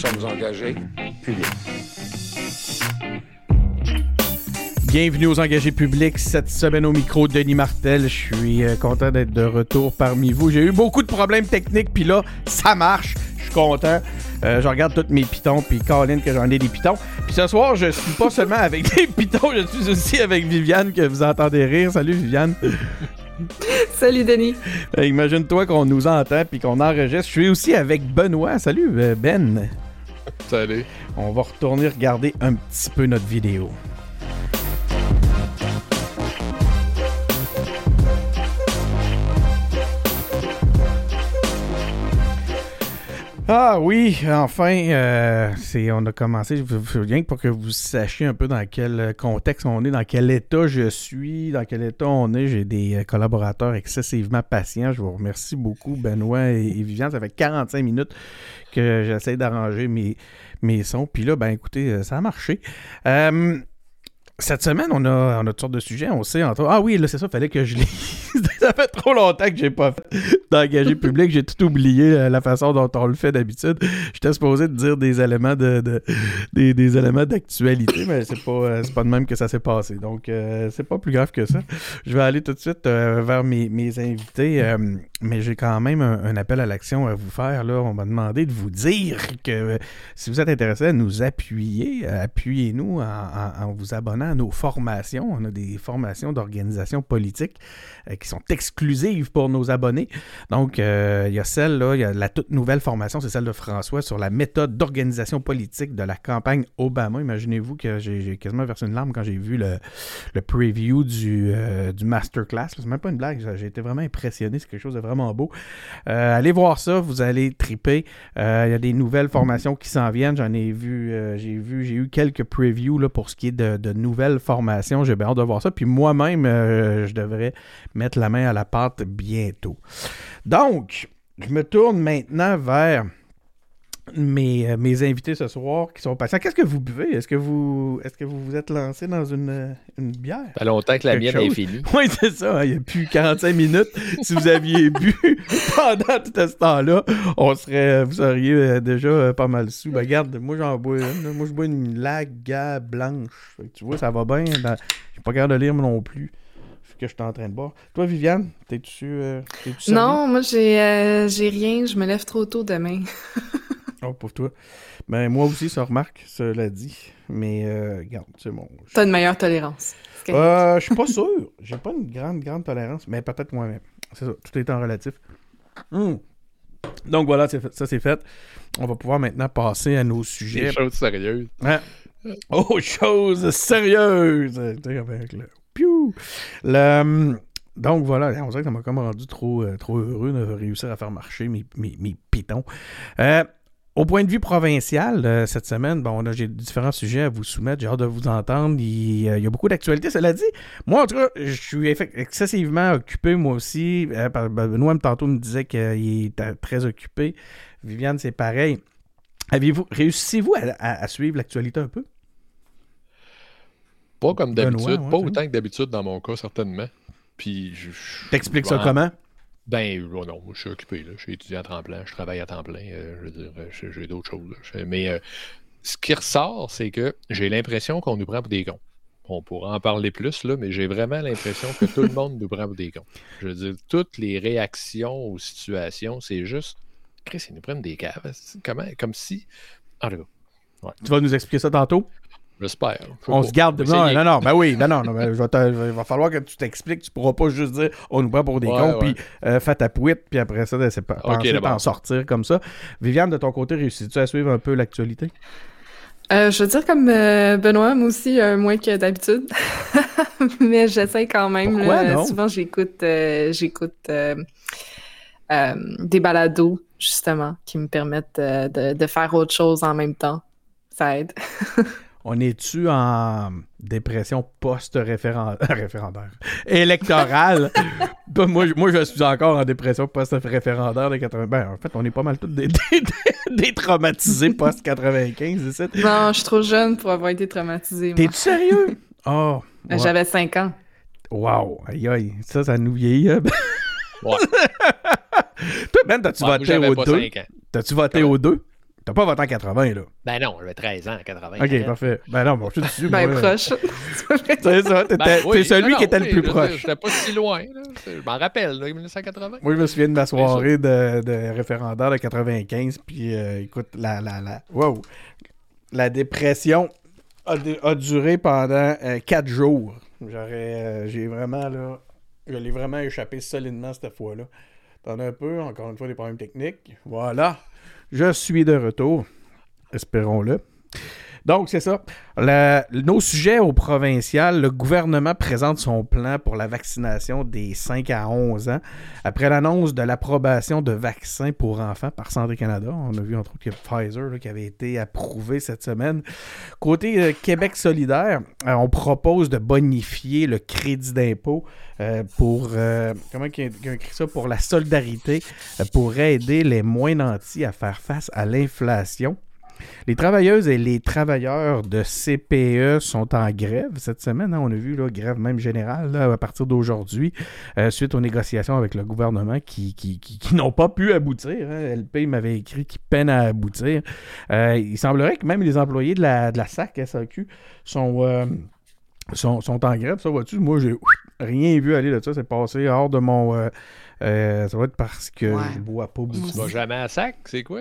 sommes engagés publics. Bienvenue aux engagés publics. Cette semaine au micro, Denis Martel. Je suis euh, content d'être de retour parmi vous. J'ai eu beaucoup de problèmes techniques, puis là, ça marche. Je suis content. Euh, je regarde tous mes pitons, puis Caroline que j'en ai des pitons. Puis ce soir, je suis pas seulement avec des pitons, je suis aussi avec Viviane que vous entendez rire. Salut Viviane. Salut Denis. Euh, Imagine-toi qu'on nous entend puis qu'on enregistre. Je suis aussi avec Benoît. Salut Ben. Salut. On va retourner regarder un petit peu notre vidéo. Ah oui, enfin, euh, on a commencé. Je rien que pour que vous sachiez un peu dans quel contexte on est, dans quel état je suis, dans quel état on est. J'ai des euh, collaborateurs excessivement patients. Je vous remercie beaucoup, Benoît et, et Viviane. Ça fait 45 minutes que j'essaie d'arranger mes, mes sons. Puis là, ben écoutez, euh, ça a marché. Euh, cette semaine, on a, on a toutes sortes de sujets. On sait entre Ah oui, là, c'est ça, fallait que je lise. ça fait trop longtemps que j'ai pas fait d'engagé public. J'ai tout oublié euh, la façon dont on le fait d'habitude. J'étais supposé de dire des éléments de, de- des, éléments d'actualité, mais c'est pas, euh, pas de même que ça s'est passé. Donc, euh, c'est pas plus grave que ça. Je vais aller tout de suite euh, vers mes, mes invités, mais j'ai quand même un, appel à l'action à vous faire. Là. On m'a demandé de vous dire que si vous êtes intéressé à nous appuyer, appuyez-nous en- en vous abonnant nos formations. On a des formations d'organisation politique euh, qui sont exclusives pour nos abonnés. Donc, euh, il y a celle-là, il y a la toute nouvelle formation, c'est celle de François sur la méthode d'organisation politique de la campagne Obama. Imaginez-vous que j'ai quasiment versé une larme quand j'ai vu le, le preview du, euh, du masterclass. C'est même pas une blague, j'ai été vraiment impressionné, c'est quelque chose de vraiment beau. Allez voir ça, vous allez triper. Il y a des nouvelles formations qui s'en viennent. J'en ai vu, j'ai vu, j'ai eu quelques previews là, pour ce qui est de, de nouvelles formations. J'ai bien hâte de voir ça. Puis moi-même, euh, je devrais mettre la main à la pâte bientôt. Donc, je me tourne maintenant vers mes, euh, mes invités ce soir qui sont patients. Qu'est-ce que vous buvez? Est-ce que vous est-ce que vous vous êtes lancé dans une, euh, une bière? Ça fait longtemps que la mienne est chose. finie. Oui, c'est ça. hein, Il n'y a plus 45 minutes. si vous aviez bu pendant tout ce temps-là, on serait, vous seriez euh, déjà euh, pas mal sous. Ben, regarde, moi, j'en bois une. Moi, je bois une laga blanche. Fait que tu vois, ça va bien. dans- J'ai pas capable de lire moi non plus que je suis en train de boire. Toi, Viviane, t'es-tu euh? Non, moi j'ai euh, j'ai rien, je me lève trop tôt demain. Oh, pour toi. Ben, moi aussi, ça remarque, cela dit. Mais, euh, regarde, c'est bon. Je- T'as une meilleure tolérance. Euh, je suis pas sûr. J'ai pas une grande, grande tolérance, mais peut-être moi-même. C'est ça, tout est en relatif. Hmm. Donc voilà, ça c'est fait. On va pouvoir maintenant passer à nos Des sujets. choses sérieuses. Hein? Oh, choses sérieuses! Tu sais, avec le piou! Le, hum, donc voilà, on dirait que ça m'a comme rendu trop, euh, trop heureux de réussir à faire marcher mes, mes, mes pitons. Euh, au point de vue provincial, euh, cette semaine, bon, là, j'ai différents sujets à vous soumettre. J'ai hâte de vous entendre. Il, euh, il y a beaucoup d'actualités. Cela dit, moi, en tout cas, je suis excessivement occupé, moi aussi. Euh, ben, Benoît, tantôt, me disait qu'il était très occupé. Viviane, c'est pareil. Avez-vous réussissez-vous à, à- à suivre l'actualité un peu? Pas comme d'habitude, ouais, pas autant que d'habitude dans mon cas, certainement. Puis je. T'expliques ça ben, comment? Ben, oh non, je suis occupé. Je suis étudiant à temps plein, je travaille à temps plein, euh, je veux dire, euh, j'ai d'autres choses. mais euh, ce qui ressort, c'est que j'ai l'impression qu'on nous prend pour des cons. On pourra en parler plus, là, mais j'ai vraiment l'impression que tout le monde nous prend pour des cons. Je veux dire, toutes les réactions aux situations, c'est juste. Chris, ils nous prennent des caves. Comment? Comme si. En tout cas, Tu vas nous expliquer ça tantôt? J'espère. On se garde. Va Non, non, non, ben oui, non, non, non, ben, il va falloir que tu t'expliques. Tu pourras pas juste dire on nous prend pour des Ouais, cons, puis euh, fais ta pouette, puis après ça, ben, c'est pas Ok, penser d'abord. t'en sortir comme ça. Viviane, de ton côté, réussis-tu à suivre un peu l'actualité? Euh, je veux dire comme euh, Benoît, moi aussi, euh, moins que d'habitude. Mais j'essaie quand même. Pourquoi là. non? Souvent, j'écoute euh, j'écoute euh, euh, des balados, justement, qui me permettent euh, de, de faire autre chose en même temps. Ça aide. On est-tu en dépression post-référendaire? Électorale? Ben, moi, je- moi, je suis encore en dépression post-référendaire de 80. Ben, en fait, on est pas mal tous des, des, des- des traumatisés post-95, ici. Non, je suis trop jeune pour avoir été traumatisée. moi. T'es-tu sérieux? Oh! ouais. J'avais 5 ans. Wow! Aïe, aïe. Ça, ça nous vieillit. hein? Ouais. Toi, Ben, t'as-tu Ouais, voté cinq ans. T'as-tu voté aux deux? T'as pas voté en 80, là. Ben non, j'avais 13 ans en 80. Ok, parfait. Ben non, bon, je suis dessus. Ben moi, proche. C'est ça, t'étais Ben oui, t'es celui non, qui était oui, le plus je- proche. J'étais pas si loin. là. Je m'en rappelle, là, 1980. Moi, je me souviens de ma soirée de, de référendaire de 95, puis euh, écoute, la, la, la, wow, la dépression a, du- a duré pendant 4 jours. J'aurais, euh, j'ai vraiment, là, je l'ai vraiment échappé solidement cette fois-là. T'en as un peu, encore une fois, des problèmes techniques. Voilà, je suis de retour. Espérons-le. Donc, c'est ça. Nos sujets au provincial, le gouvernement présente son plan pour la vaccination des 5 à 11 ans. Après l'annonce de l'approbation de vaccins pour enfants par Santé Canada, on a vu entre autres a Pfizer qui avait été approuvé cette semaine. Côté euh, Québec solidaire, euh, on propose de bonifier le crédit d'impôt euh, pour comment ça pour la solidarité pour aider les moins nantis à faire face à l'inflation. Les travailleuses et les travailleurs de CPE sont en grève cette semaine. hein. On a vu là, grève même générale là, à partir d'aujourd'hui, euh, suite aux négociations avec le gouvernement qui, qui, qui- qui n'ont pas pu aboutir. hein. LP m'avait écrit qu'ils peinent à aboutir. Euh, il semblerait que même les employés de la, de la SAC SAQ sont, euh, sont, sont en grève. Ça, vois-tu, moi, j'ai rien vu aller de ça. C'est passé hors de mon... euh, euh, ça va être parce que Ouais. je bois pas beaucoup. Tu vas jamais à sac, c'est quoi?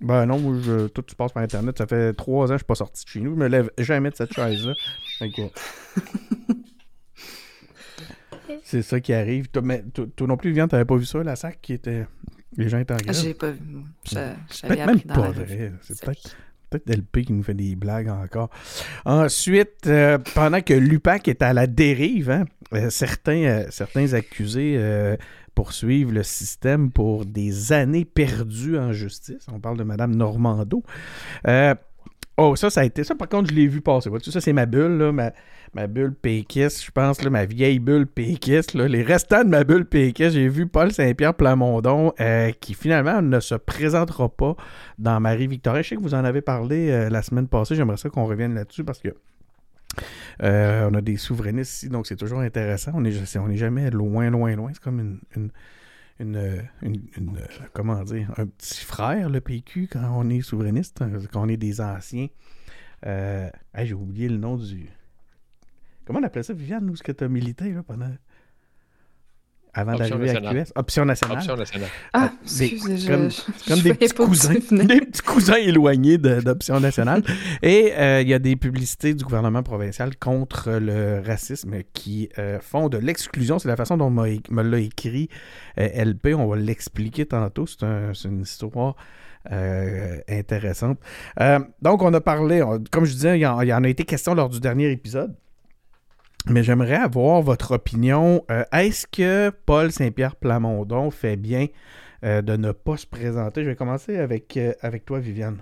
Ben non, moi, je, tout se passe par Internet. Ça fait trois ans que je suis pas sorti de chez nous. Je me lève jamais de cette chaise-là. C'est ça qui arrive. Toi, mais, toi, toi non plus, Viviane, t'avais pas vu ça, la sac qui était. Les gens étaient en grève. J'ai pas vu. Je- J'avais Peut-être même appris dans pas la vrai. C'est C'est- peut-être peut-être LP qui nous fait des blagues encore. Ensuite, euh, pendant que l'UPAC est à la dérive, hein, euh, certains, euh, certains accusés poursuivent le système pour des années perdues en justice. On parle de Mme Normando. Euh, oh, ça, ça a été ça. Par contre, je l'ai vu passer. Vois-tu, ça, c'est ma bulle, là, ma, ma bulle péquiste, je pense, là, ma vieille bulle péquiste. Là. Les restants de ma bulle péquiste, j'ai vu Paul Saint-Pierre Plamondon euh, qui finalement ne se présentera pas dans Marie-Victorin. Je sais que vous en avez parlé euh, la semaine passée. J'aimerais ça qu'on revienne là-dessus parce que euh, on a des souverainistes ici, donc c'est toujours intéressant. On n'est on est jamais loin, loin, loin. C'est comme une, une, une, euh, euh, comment dire, un petit frère, le PQ, quand on est souverainiste, hein, quand on est des anciens. Euh, J'ai oublié le nom du. Comment on appelait ça, Viviane, nous, ce que tu as milité là, pendant. Avant d'arriver à. QS? Option nationale. Option nationale. Ah, Des- excusez, comme- je- comme je des petits cousins, des petits cousins éloignés d'Option nationale. Et euh, il y a des publicités du gouvernement provincial contre le racisme qui euh, font de l'exclusion. C'est la façon dont me l'a écrit euh, LP. On va l'expliquer tantôt. C'est un- c'est une histoire. euh, intéressante. Euh, donc, on a parlé, on- comme je disais, il y, en, il y en a été question lors du dernier épisode. Mais j'aimerais avoir votre opinion. Euh, Est-ce que Paul Saint-Pierre Plamondon fait bien euh, de ne pas se présenter? Je vais commencer avec, euh, toi, Viviane.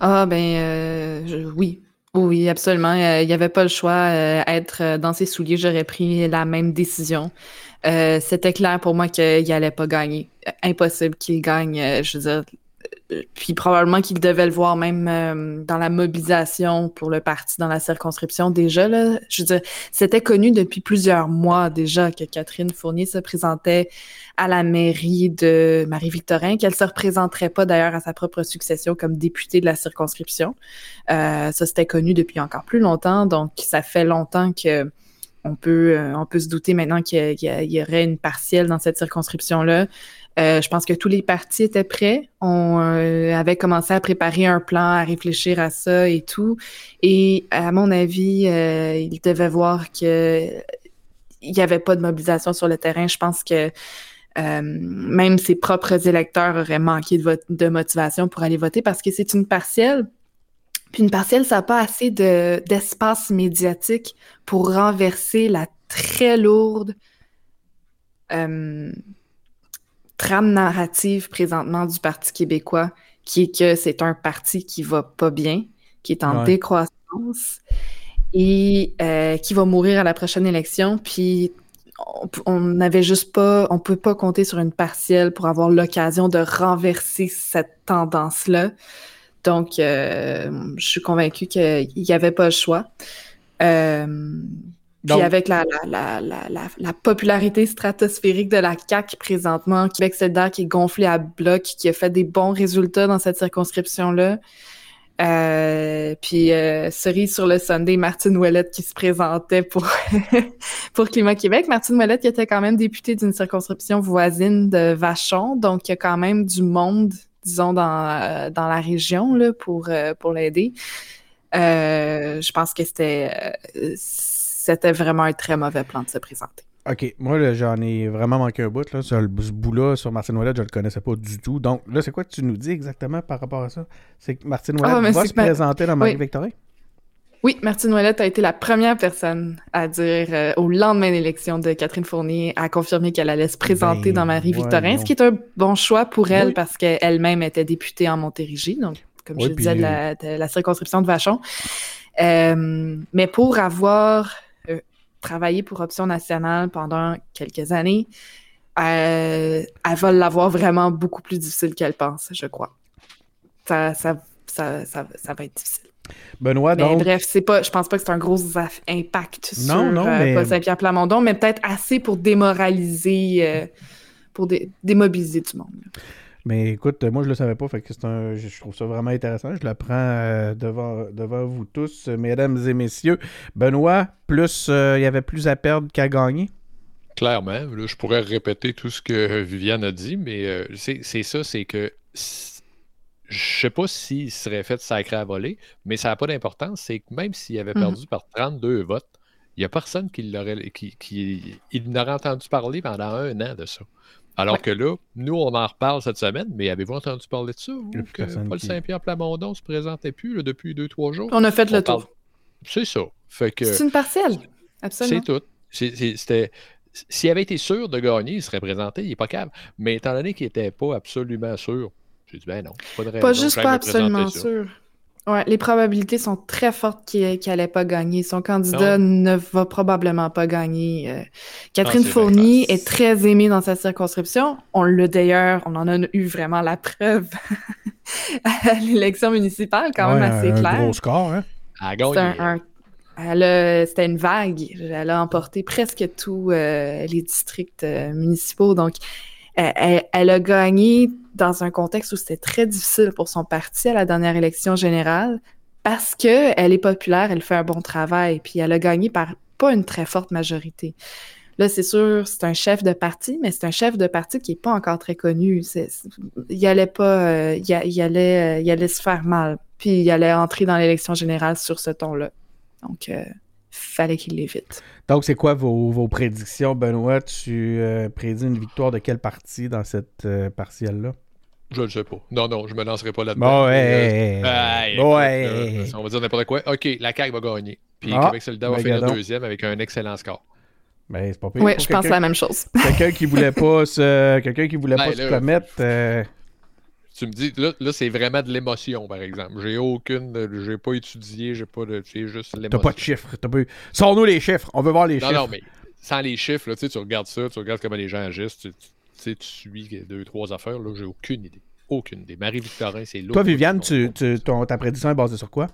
Ah, ben, oui. Oui, absolument. Il n'y avait pas le choix. être dans ses souliers, j'aurais pris la même décision. C'était clair pour moi qu'il n'allait pas gagner. Impossible qu'il gagne. je veux dire, puis probablement qu'il devait le voir même euh, dans la mobilisation pour le parti dans la circonscription déjà. Là, je veux dire, c'était connu depuis plusieurs mois déjà que Catherine Fournier se présentait à la mairie de Marie-Victorin, qu'elle se représenterait pas d'ailleurs à sa propre succession comme députée de la circonscription. Euh, ça, c'était connu depuis encore plus longtemps, donc ça fait longtemps que on peut, euh, on peut se douter maintenant qu'il y, aurait une partielle dans cette circonscription-là. Euh, je pense que tous les partis étaient prêts. On euh, avait commencé à préparer un plan, à réfléchir à ça et tout. Et à mon avis, euh, ils devaient voir que il n'y avait pas de mobilisation sur le terrain. Je pense que même ses propres électeurs auraient manqué de, motivation pour aller voter parce que c'est une partielle. Puis une partielle, ça n'a pas assez de- d'espace médiatique pour renverser la très lourde trame narrative présentement du Parti québécois, qui est que c'est un parti qui va pas bien, qui est en Ouais. décroissance et euh, qui va mourir à la prochaine élection. Puis on n'avait juste pas, on peut pas compter sur une partielle pour avoir l'occasion de renverser cette tendance-là. Donc, euh, je suis convaincue qu'il n'y avait pas le choix. Euh, Puis avec la, la, la, la, popularité stratosphérique de la CAQ présentement, Québec solidaire qui est gonflé à bloc, qui a fait des bons résultats dans cette circonscription-là. Euh, puis euh, cerise sur le Sunday, Martine Ouellette qui se présentait pour pour Climat Québec. Martine Ouellette qui était quand même députée d'une circonscription voisine de Vachon, donc il y a quand même du monde, disons, dans, euh, dans la région là, pour, pour l'aider. je pense que c'était c'était vraiment un très mauvais plan de se présenter. OK. Moi, j'en ai vraiment manqué un bout. Là. Ce bout-là, sur Martine Ouellet, je le connaissais pas du tout. Donc, là, c'est quoi que tu nous dis exactement par rapport à ça? C'est que Martine Ouellet ah, va se présenter dans Marie-Victorin? Oui. Martine Ouellette a été la première personne à dire euh, au lendemain de l'élection de Catherine Fournier, à confirmer qu'elle allait se présenter dans ben, Marie-Victorin, ce qui est un bon choix pour elle parce qu'elle-même était députée en Montérégie, donc comme je disais, de la, circonscription de Vachon. Euh, mais pour avoir travaillé pour Option nationale pendant quelques années, euh, elle va l'avoir vraiment beaucoup plus difficile qu'elle pense, je crois. Ça, ça, ça, ça, va être difficile. Benoît, mais Bref, c'est pas, je pense pas que c'est un gros impact sur euh, Paul Saint-Pierre Plamondon, mais peut-être assez pour démoraliser, euh, pour démobiliser tout le monde. Mais écoute, moi je le savais pas, fait que c'est un, je trouve ça vraiment intéressant. Je l'apprends euh, devant, devant vous tous, mesdames et messieurs. Benoît, plus euh, il y avait plus à perdre qu'à gagner? Clairement, là, je pourrais répéter tout ce que Viviane a dit, mais euh, c'est ça, c'est que je sais pas s'il serait fait sacré à voler, mais ça n'a pas d'importance. C'est que même s'il avait mhm. perdu par 32 votes, il n'y a personne qui l'aurait qui, qui, il n'aurait entendu parler pendant un an de ça. Alors que là, nous, on en reparle cette semaine, mais avez-vous entendu parler de ça? que Paul Saint-Pierre Plamondon se présentait plus depuis deux, trois jours? On a fait le tour. C'est ça. C'est une partielle. Absolument. C'est tout. C'était. S'il avait été sûr de gagner, il serait présenté, il n'est pas capable. Mais étant donné qu'il n'était pas absolument sûr, j'ai dit ben non, pas de raison. Pas juste pas absolument sûr. Ouais, les probabilités sont très fortes qu'il n'allait pas gagner. Son candidat ne va probablement pas gagner. Euh. Catherine ah, Fournier est très aimée dans sa circonscription. On l'a d'ailleurs, on en a eu vraiment la preuve à l'élection municipale, quand même assez clair. Un gros score, hein? C'était une vague. Elle a emporté presque tous euh, les districts euh, municipaux. Donc, elle, a gagné dans un contexte où c'était très difficile pour son parti à la dernière élection générale parce qu'elle est populaire, elle fait un bon travail, puis elle a gagné par pas une très forte majorité. Là, c'est sûr, c'est un chef de parti, mais c'est un chef de parti qui n'est pas encore très connu. il allait pas, euh, il, allait, euh, allait se faire mal, puis il allait entrer dans l'élection générale sur ce ton-là. Donc, euh, fallait qu'il l'évite. Donc, c'est quoi vos, prédictions, Benoît? Tu euh, prédis une victoire de quel parti dans cette partielle-là? Je ne sais pas. Non, non, je me lancerai pas là-dedans. ouais. ouais. on va dire n'importe quoi. OK, la CAQ va gagner. Puis ah, Québec solidaire va ben, finir deuxième avec un excellent score. Ben, c'est pas pire. Oui, je pense la même chose. quelqu'un qui voulait pas se, quelqu'un qui voulait ben, pas se commettre. Euh, tu me dis, là, là c'est vraiment de l'émotion, par exemple. J'ai aucune, j'ai pas étudié, j'ai pas de, c'est juste l'émotion. T'as pas de chiffres. T'as pas... Sors-nous les chiffres, on veut voir les chiffres. Non, non, mais sans les chiffres, là, tu regardes ça, tu regardes comment les gens agissent, tu, tu, tu suis deux, trois affaires, là, j'ai aucune idée. Aucune idée. Marie-Victorin, c'est l'autre. Toi, Viviane, tu, tu, ton, ta prédiction est basée sur quoi?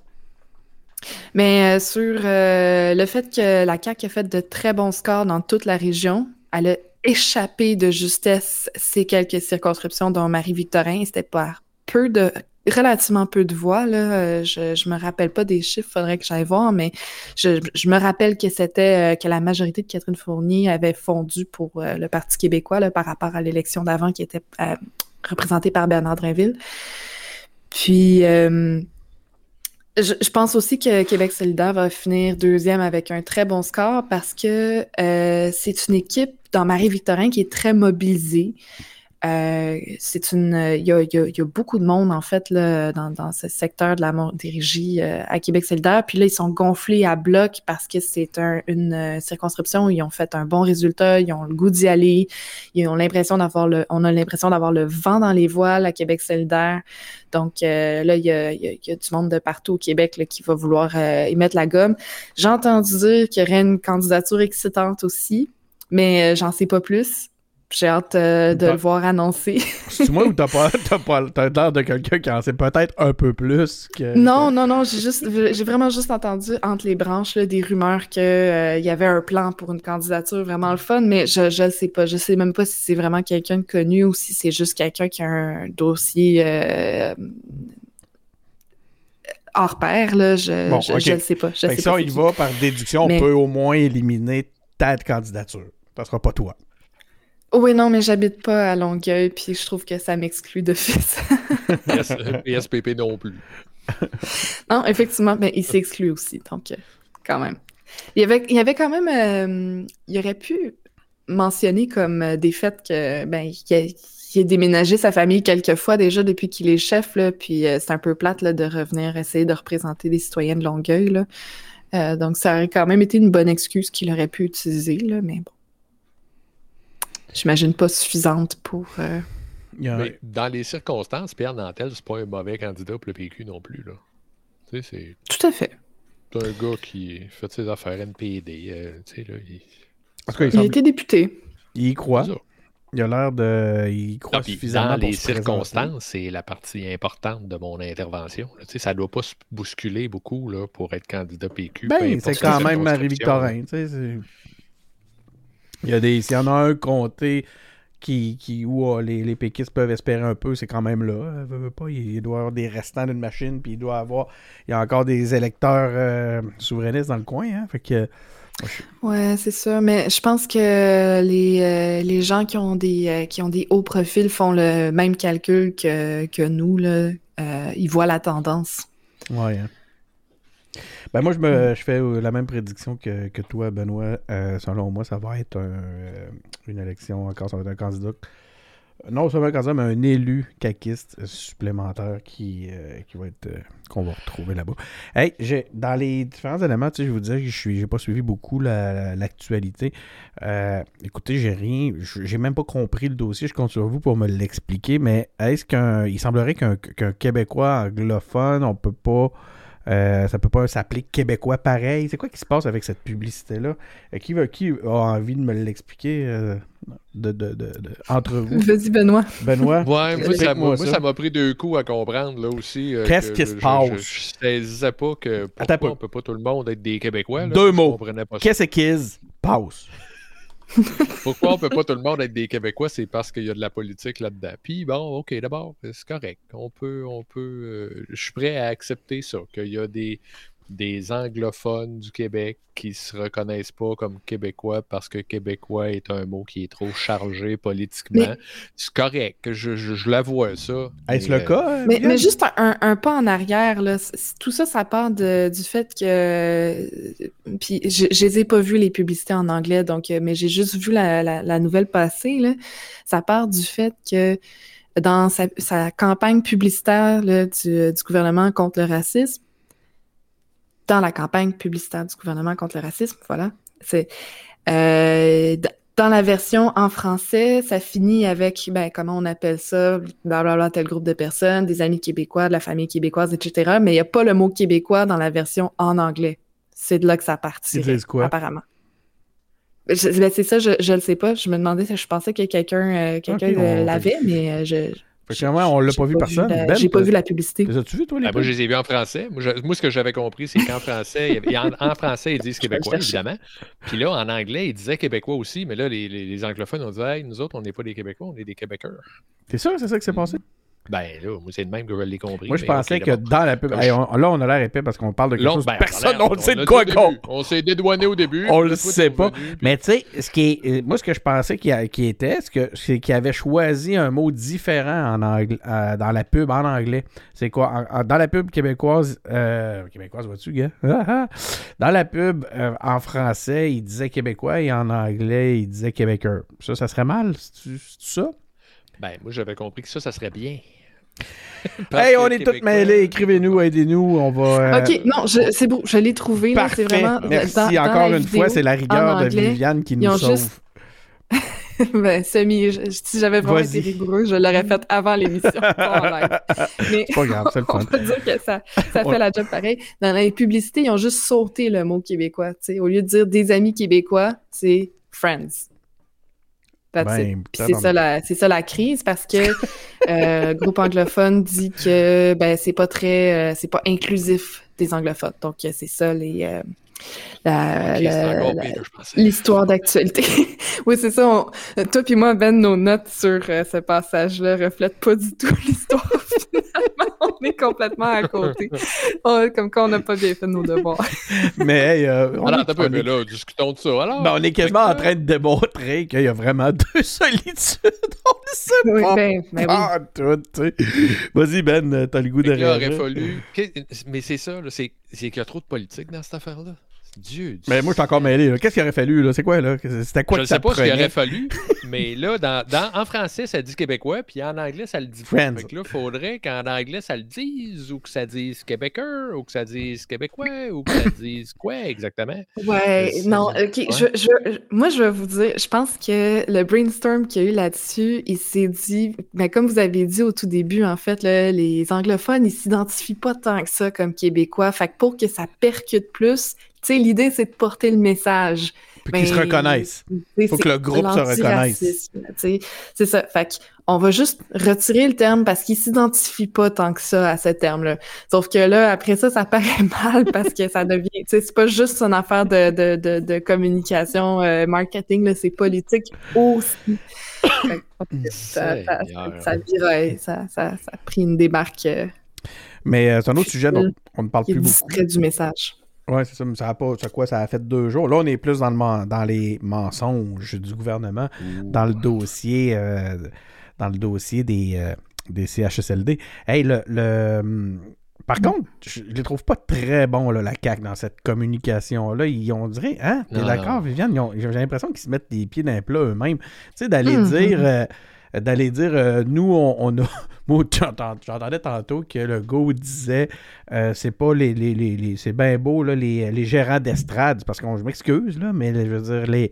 Mais euh, sur euh, le fait que la CAQ a fait de très bons scores dans toute la région, elle a échappé de justesse ces quelques circonscriptions dont Marie-Victorin. C'était pas peu de relativement peu de voix. Euh, je, je me rappelle pas des chiffres, faudrait que j'aille voir, mais je, je, me rappelle que c'était euh, que la majorité de Catherine Fournier avait fondu pour euh, le Parti québécois là, par rapport à l'élection d'avant qui était représentée par Bernard Drinville. Puis je, je, pense aussi que Québec solidaire va finir deuxième avec un très bon score parce que c'est une équipe dans Marie-Victorin qui est très mobilisée. Euh, c'est une, il y a, y, y a, beaucoup de monde en fait là, dans, dans ce secteur de la Montérégie euh, à Québec solidaire. Puis là, ils sont gonflés à bloc parce que c'est un, une euh, circonscription où ils ont fait un bon résultat, ils ont le goût d'y aller, ils ont l'impression d'avoir le, on a l'impression d'avoir le vent dans les voiles à Québec solidaire. Donc là, il y a, y a, du monde de partout au Québec là, qui va vouloir y mettre la gomme. J'ai entendu dire qu'il y aurait une candidature excitante aussi, mais j'en sais pas plus J'ai hâte euh, de le voir annoncé. C'est moi ou t'as pas, t'as pas t'as l'air de quelqu'un qui en sait peut-être un peu plus que. Non, non, non, j'ai juste, j'ai vraiment juste entendu entre les branches là, des rumeurs qu'il y avait un plan pour une candidature vraiment le fun, mais je, je sais pas. Je sais même pas si c'est vraiment quelqu'un de connu ou si c'est juste quelqu'un qui a un dossier euh, hors pair, là. Je, Bon, je, ok. je le sais pas. Je Fait sais que ça, pas il qui. va par déduction, Mais- on peut au moins éliminer ta candidature. Ça sera pas toi. Oui, non, mais j'habite pas à Longueuil, puis je trouve que ça m'exclut de fils. PS, PSPP non plus. Non, effectivement, mais il s'exclut aussi, donc euh, quand même. Il y avait, il y avait quand même, euh, il aurait pu mentionner comme euh, des faits que ben qu'il a, a déménagé sa famille quelques fois déjà depuis qu'il est chef là, puis euh, c'est un peu plate là, de revenir essayer de représenter des citoyens de Longueuil là. Euh, donc ça aurait quand même été une bonne excuse qu'il aurait pu utiliser là, mais bon, j'imagine pas suffisante pour. euh, Mais dans les circonstances, Pierre Nantel, c'est pas un mauvais candidat pour le PQ non plus. Là. Tu sais, c'est Tout à fait. c'est un gars qui fait ses affaires NPD. euh, tu sais, là, il... En tout cas, il, Il a semble- été député. il y croit. Il a l'air de. Il croit Ah, puis suffisamment dans pour les se présenter. circonstances, c'est la partie importante de mon intervention. là. Tu sais, ça ne doit pas se bousculer beaucoup là, pour être candidat PQ. Ben, c'est quand même Marie-Victorin. tu sais, c'est- Il y a des. S'il y en a un comté qui, qui, où euh, les, les péquistes peuvent espérer un peu, c'est quand même là. Euh, veut, veut pas, il doit y avoir des restants d'une machine, puis il doit avoir. Il y a encore des électeurs euh, souverainistes dans le coin. Hein, fait que. Ouais, c'est sûr, mais je pense que les, euh, les gens qui ont des euh, qui ont des hauts profils font le même calcul que, que nous, là. Ils voient la tendance. Ouais. hein. Ben moi, je, me, je fais euh, la même prédiction que, que toi, Benoît. Euh, selon moi, ça va être un, euh, une élection, encore ça va être un candidat. Non seulement un candidat, mais un élu caquiste supplémentaire qui, euh, qui va être. euh, qu'on va retrouver là-bas. Hey, j'ai, dans les différents éléments, tu sais, je vous disais que je suis, j'ai pas suivi beaucoup la- la- l'actualité. Euh, écoutez, j'ai rien. J'ai même pas compris le dossier. Je compte sur vous pour me l'expliquer. Mais est-ce qu'un. Il semblerait qu'un, qu'un Québécois anglophone, on peut pas. Euh, ça peut pas s'appeler québécois pareil. C'est quoi qui se passe avec cette publicité-là? Euh, qui, veut, qui a envie de me l'expliquer euh, de, de- de- de- entre vous? Vas-y, Benoît. Benoît? Ouais, moi, ça m'a, Explique-moi moi, ça. ça m'a pris deux coups à comprendre, là aussi. euh, Qu'est-ce que qui se passe? Je, je saisissais pas que Attends pourquoi peu. on peut pas tout le monde être des Québécois. là. Deux mots. Qu'est-ce qu'ils Pause. Pourquoi on peut pas tout le monde être des Québécois, c'est parce qu'il y a de la politique là-dedans. Puis bon, ok, d'abord, c'est correct. On peut, on peut. euh, je suis prêt à accepter ça, qu'il y a des, des anglophones du Québec qui se reconnaissent pas comme Québécois parce que Québécois est un mot qui est trop chargé politiquement. Mais- C'est correct, je, je, je l'avoue ça. Est-ce le euh, cas? euh, Mais, mais juste un, pas en arrière, là. Tout ça, ça part de- du fait que. euh, Puis, je, je les ai pas vues, les publicités en anglais, donc, euh, mais j'ai juste vu la, la- la nouvelle passer, là. Ça part du fait que dans sa, sa campagne publicitaire là, du, du gouvernement contre le racisme, dans la campagne publicitaire du gouvernement contre le racisme, voilà, c'est. euh, dans la version en français, ça finit avec, ben, comment on appelle ça, blablabla, tel groupe de personnes, des amis québécois, de la famille québécoise, etc. Mais il n'y a pas le mot québécois dans la version en anglais. C'est de là que ça partit. Ils disent quoi? Apparemment. Ben, c'est ça, je, je le sais pas. Je me demandais, si je pensais que quelqu'un euh, euh, l'avait, mais euh, je. Fait que finalement, on l'a pas vu personne. Ben, J'ai pas vu la publicité. Les as-tu vu, toi, les Ah, moi, je les ai vus en français. Moi, je- moi, ce que j'avais compris, c'est qu'en français, il y avait- en, en français, ils disent québécois, évidemment. Puis là, en anglais, ils disaient québécois aussi. Mais là, les, les- les anglophones ont dit Hey, nous autres, on n'est pas des Québécois, on est des Québécois. T'es sûr que c'est ça qui s'est passé? Ben là, moi, c'est le même que je l'ai compris. Moi, je pensais que dans la pub. Hey, on- là, on a l'air épais parce qu'on parle de quelque chose. ben, Personne, on ne sait de quoi qu'on. On s'est dédouané au début. On le sait pas. Mais tu sais, ce qui est, euh, moi, ce que je pensais qu'il a- était, c'est c'est qu'il avait choisi un mot différent en euh, dans la pub en anglais. C'est quoi? En- dans la pub québécoise, euh, québécoise, vois-tu, gars? Dans la pub euh, en français, il disait québécois et en anglais, il disait québécois. Ça, ça serait mal? C'est-tu ça? Ben, moi, j'avais compris que ça, ça serait bien. hey, on est tous Québécois- mêlés. Écrivez-nous, aidez-nous. On va. euh, Ok, non, c'est beau, je l'ai trouvé. C'est vraiment. Merci dans- dans encore une vidéo, fois. C'est la rigueur de Viviane qui nous sauve. juste- ben, semi, je- si j'avais vraiment été rigoureux, je l'aurais fait avant l'émission. Mais C'est pas grave, c'est le on fun. peut dire que ça, ça On- fait la job pareil. Dans les publicités, ils ont juste sauté le mot québécois. tu sais. Au lieu de dire des amis québécois, c'est friends. Ben, c'est ça, la, c'est ça la crise parce que euh, groupe anglophone dit que ben c'est pas très, euh, c'est pas inclusif des anglophones. Donc c'est ça les euh, l'histoire d'actualité. oui, c'est ça. on- toi puis moi, Ben, nos notes sur euh, ce passage-là reflètent pas du tout l'histoire. Finalement, on est complètement à côté. On- comme quand on n'a pas bien fait nos devoirs. Mais hey, euh, on, Alors, est, t'as pas, on mais est- là, discutons de ça. Alors, ben, on est quasiment en train de démontrer qu'il y a vraiment deux solitudes. On le sait Oui, pas. ben, ben oui. Ah. Vas-y, Ben, t'as le goût de aurait fallu. que- Mais c'est ça, c'est qu'il y a trop de politique dans cette affaire-là. Dieu. Mais moi, je suis encore mêlé. Qu'est-ce qu'il aurait fallu? là? C'est quoi, là? C'était quoi je ne sais pas ce qu'il aurait fallu, mais là, dans, dans- en français, ça dit québécois, puis en anglais, ça le dit. Friends. Fait que là, il faudrait qu'en anglais, ça le dise, ou que ça dise québécois, ou que ça dise québécois, ou que ça dise quoi exactement? Ouais, non, ok. ouais. Je, je- moi, je vais vous dire, je pense que le brainstorm qu'il y a eu là-dessus, il s'est dit, ben, comme vous avez dit au tout début, en fait, là, les anglophones, ils s'identifient pas tant que ça comme québécois. Fait que pour que ça percute plus, tu sais, l'idée, c'est de porter le message. Puis qu'ils se Ben, reconnaissent. Il Faut que le groupe se reconnaisse. C'est ça. Fait que on va juste retirer le terme parce qu'il s'identifie pas tant que ça à ce terme-là. Sauf que là, après ça, ça paraît mal parce que ça devient, tu sais, c'est pas juste une affaire de, de, de, de communication, euh, marketing, là, c'est politique aussi. Ça, ça, ça, Seigneur. ça ça, ça, a pris une démarque euh, Mais euh, c'est un autre sujet dont on ne parle plus beaucoup. du message. Ouais, c'est ça. mais Ça a pas. C'est quoi? Ça a fait deux jours. Là, on est plus dans, le, dans les mensonges du gouvernement, dans le dossier, euh, dans le dossier des, euh, des CHSLD. Hey, le. le, hum, par contre, je les trouve pas très bons, là, la CAQ, dans cette communication-là. Ils ont dirait, hein? T'es d'accord. Viviane? J'ai l'impression qu'ils se mettent les pieds dans le plat eux-mêmes. Tu sais, d'aller Mhm. dire. euh, d'aller dire, euh, nous, on, on a. Moi, j'entendais tantôt que le go disait, euh, c'est pas les. les, les, les- c'est bien beau, là, les, les gérants d'estrade. Parce que je m'excuse, là, mais je veux dire, les.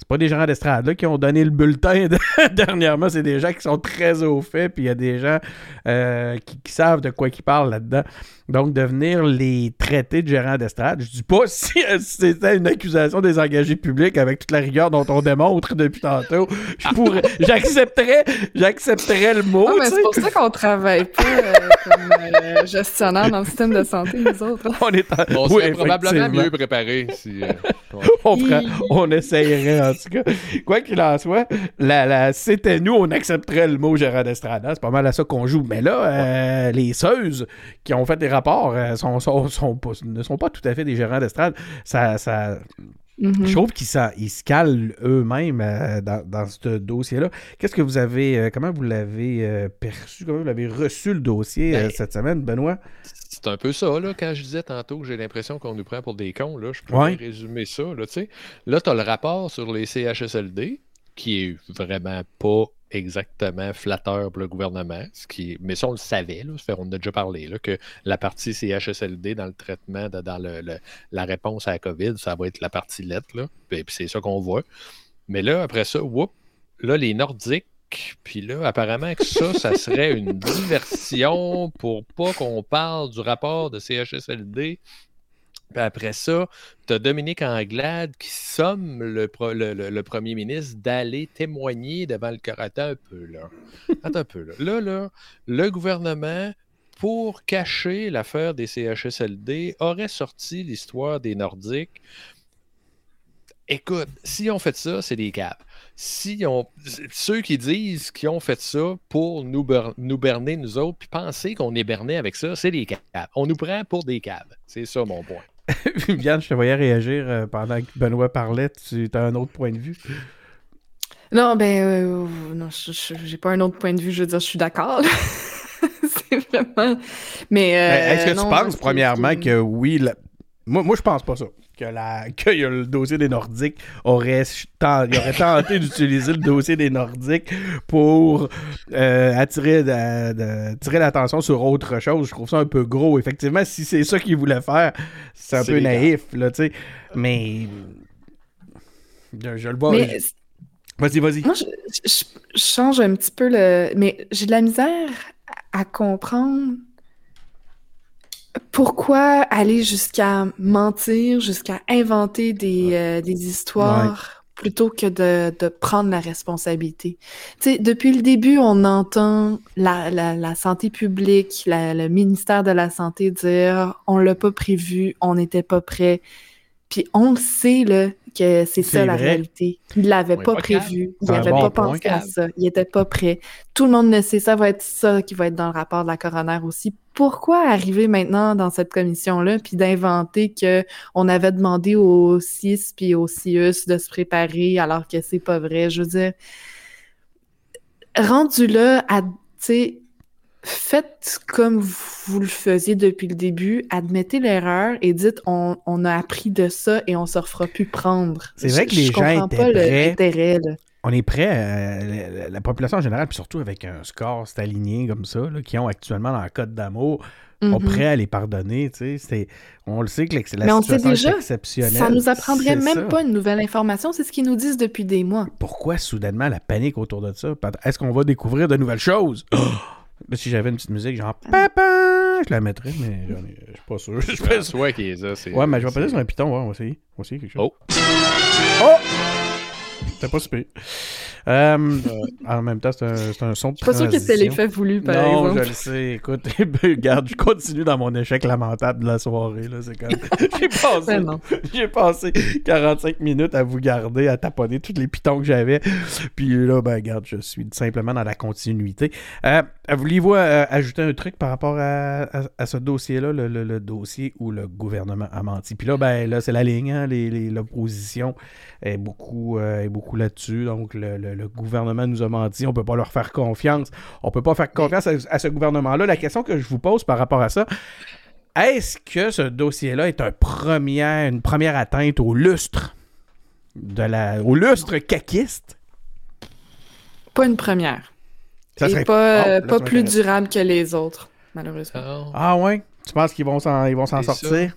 C'est pas des gérants d'estrade là, qui ont donné le bulletin de- dernièrement, c'est des gens qui sont très au fait, puis il y a des gens euh, qui, qui savent de quoi ils parlent là-dedans. Donc, de venir les traiter de gérants d'estrade, je dis pas si, euh, c'était une accusation des engagés publics avec toute la rigueur dont on démontre depuis tantôt. Je pourrais, j'accepterais, j'accepterais le mot. Ah, c'est pour ça qu'on travaille pas euh, comme euh, gestionnaire dans le système de santé, nous autres. On est en- On Oui, serait probablement mieux préparé si. euh, ouais. on, ferait- on essayerait en tout cas. Quoi qu'il en soit, c'était nous, on accepterait le mot gérant d'estrade. hein. C'est pas mal à ça qu'on joue. Mais là, euh, les seuses qui ont fait des rapports euh, ne sont pas tout à fait des gérants d'estrade. Ça, Mhm. Je trouve qu'ils se calent eux-mêmes euh, dans, dans ce dossier-là. Qu'est-ce que vous avez, euh, comment vous l'avez euh, perçu, comment vous l'avez reçu le dossier euh, Ben, cette semaine, Benoît? C'est un peu ça, là, quand je disais tantôt que j'ai l'impression qu'on nous prend pour des cons, là, je pourrais Ouais. résumer ça, là, tu sais. Là, tu as le rapport sur les CHSLD, qui est vraiment pas exactement flatteur pour le gouvernement, ce qui mais ça, on le savait, là, on en a déjà parlé, là, que la partie CHSLD dans le traitement, dans le- la réponse à la COVID, ça va être la partie lettre, là, puis, puis c'est ça qu'on voit. Mais là, après ça, whoop, là, les Nordiques, puis là, apparemment que ça, ça serait une diversion pour pas qu'on parle du rapport de CHSLD. Après ça, tu as Dominique Anglade qui somme le, premier ministre d'aller témoigner devant le corps. Attends un peu, là. Attends un peu, là. Là, là, le gouvernement, pour cacher l'affaire des CHSLD, aurait sorti l'histoire des Nordiques. Écoute, si on fait ça, c'est des caves. Si on, ceux qui disent qu'ils ont fait ça pour nous, nous berner, nous autres, puis penser qu'on est berné avec ça, c'est des caves. On nous prend pour des caves. C'est ça mon point. Viviane, je te voyais réagir euh, pendant que Benoît parlait. Tu as un autre point de vue? Non, ben, euh, non, j'ai pas un autre point de vue. Je veux dire, je suis d'accord. c'est vraiment. Mais. euh, Ben, Est-ce que non, tu penses, premièrement, que oui, la- moi, moi je pense pas ça. Que, la... que le dossier des Nordiques aurait, il aurait tenté d'utiliser le dossier des Nordiques pour euh, attirer, de- de- tirer l'attention sur autre chose. Je trouve ça un peu gros. Effectivement, si c'est ça qu'il voulait faire, c'est un peu légal. naïf, là, tu sais. Mais. Je, je le vois. Mais Vas-y, vas-y. moi, je, je- je change un petit peu le. Mais j'ai de la misère à comprendre pourquoi aller jusqu'à mentir, jusqu'à inventer des, euh, des histoires plutôt que de, de prendre la responsabilité? Tu sais, depuis le début, on entend la, la, la santé publique, la- le ministère de la Santé dire on l'a pas prévu, on n'était pas prêt. Puis on le sait, là, que c'est ça la vrai? réalité. Il l'avait pas prévu. Il n'avait bon pas point. pensé à ça. Il était pas prêt. Tout le monde le sait. Ça va être ça qui va être dans le rapport de la coroner aussi. Pourquoi arriver maintenant dans cette commission-là puis d'inventer que on avait demandé aux CIS puis aux CIUS de se préparer alors que c'est pas vrai? Je veux dire, rendu là, à, tu sais, faites comme vous le faisiez depuis le début, admettez l'erreur et dites on, on a appris de ça et on se refera plus prendre. C'est vrai Je- que les je gens comprends étaient pas prêts. On est prêt, euh, la, la population en général, puis surtout avec un score aligné comme ça, là, qui ont actuellement dans le code d'amour, sont Mhm. prêts à les pardonner. tu sais, c'est- On le sait que la Mais on sait situation déjà, est exceptionnelle. Ça nous apprendrait même ça. pas une nouvelle information, c'est ce qu'ils nous disent depuis des mois. Pourquoi soudainement la panique autour de ça? Est-ce qu'on va découvrir de nouvelles choses? Là, si j'avais une petite musique genre papa, je la mettrais, mais j'en ai- je suis pas sûr. Je c'est- Ouais, mais je vais passer sur un piton, ouais, on va essayer. On va essayer quelque chose. Oh. Oh! C'était pas super. Euh, en même temps, c'est un, c'est un son de Je suis pas sûr que c'est l'effet voulu, par non, exemple. je le sais. Écoute, regarde, je continue dans mon échec lamentable de la soirée. Là, c'est comme... J'ai passé, non. j'ai passé 45 minutes à vous garder, à taponner tous les pitons que j'avais. Puis là, ben, regarde, je suis simplement dans la continuité. Euh, Voulez-vous euh, ajouter un truc par rapport à, à- à ce dossier-là, le, le- le dossier où le gouvernement a menti? Puis là, ben, là, c'est la ligne. hein, les- les- L'opposition est beaucoup, euh, est beaucoup là-dessus. Donc, le, le- le gouvernement nous a menti. On peut pas leur faire confiance. On peut pas faire confiance à, à ce gouvernement-là. La question que je vous pose par rapport à ça, est-ce que ce dossier-là est un premier, une première atteinte au lustre de la, au lustre caquiste? Pas une première. Ça Et pas, Oh, euh, là, pas plus durable que les autres, malheureusement. Ah, Ah ouais? Tu penses qu'ils vont s'en, ils vont s'en C'est sortir?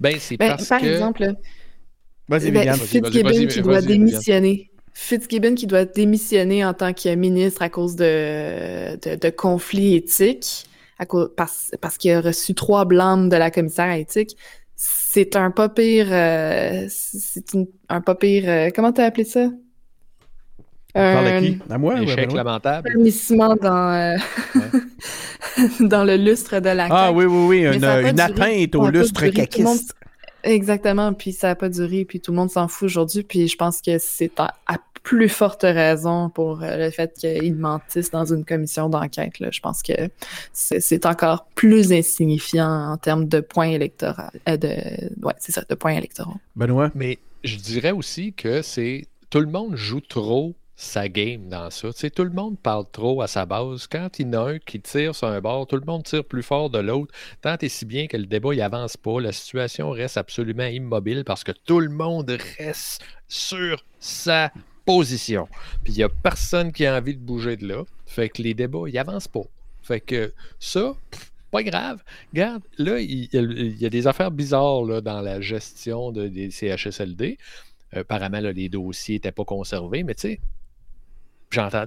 Ben, c'est Ben, parce par que... exemple, Vas-y, ben, Viviane. vas-y, Fitzgibbon vas-y, qui doit démissionner. Fitzgibbon qui doit démissionner en tant que ministre à cause de, de, de conflits éthiques, à cause, parce, parce qu'il a reçu trois blâmes de la commissaire à éthique. C'est un pas pire. euh, c'est un pas pire. euh, comment t'as appelé ça? Un qui? À moi? Échec Benoît? lamentable. vomissement dans, euh, dans le lustre de la Ah oui, oui, oui. Une, une atteinte au lustre duré. Tout le monde- caquiste. Exactement, puis ça n'a pas duré, puis tout le monde s'en fout aujourd'hui, puis je pense que c'est à, à plus forte raison pour euh, le fait qu'ils mentissent dans une commission d'enquête. là. Je pense que c'est c'est encore plus insignifiant en termes de points électoraux. euh, de, ouais, c'est ça, de points électoraux. Benoît? Mais je dirais aussi que c'est tout le monde joue trop sa game dans ça. Tout le monde parle trop à sa base. Quand il y en a un qui tire sur un bord, tout le monde tire plus fort de l'autre. Tant et si bien que le débat il avance pas, la situation reste absolument immobile parce que tout le monde reste sur sa position. Puis il n'y a personne qui a envie de bouger de là. Fait que les débats, ils avancent pas. Fait que ça, pas grave. Regarde, là, il, y a des affaires bizarres dans la gestion de- des CHSLD. Euh, apparemment, les dossiers n'étaient pas conservés, mais tu sais,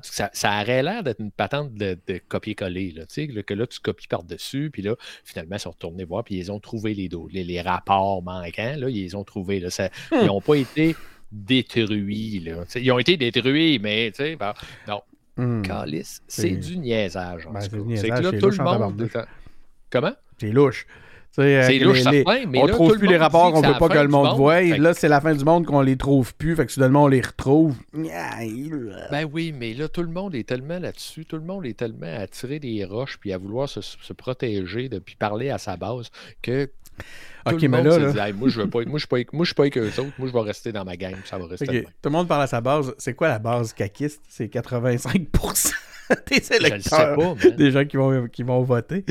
que ça, ça aurait l'air d'être une patente de, de copier-coller, là, tu sais, là, que là, tu copies par-dessus, puis là, finalement, ils sont retournés voir, puis ils ont trouvé les, do- les, les rapports manquants, là, ils les ont trouvés, là, ça- ils n'ont pas été détruits, là, ils ont été détruits, mais, tu sais, bon, non, Hmm. calice, C'est- du niaisage, en Ben, tout c'est que là, tout le monde... Comment? C'est louche. C'est louche, certain, mais on là, trouve plus les rapports, on veut pas que le monde voie. Là, c'est la fin du monde qu'on les trouve plus. Fait que soudainement, on les retrouve. Ben oui, mais là, tout le monde est tellement là-dessus, tout le monde est tellement à tirer des roches puis à vouloir se, se protéger, de, puis parler à sa base, que tout Ok, le mais monde là, se là- dit Hey, moi, je veux pas, moi, je suis pas, moi, je suis pas avec eux autres, moi, je vais rester dans ma gang, ça va rester. Tout le monde parle à sa base. C'est quoi la base caquiste? C'est 85% des Je le sais électeurs. pas, man. Des gens qui vont, qui vont voter.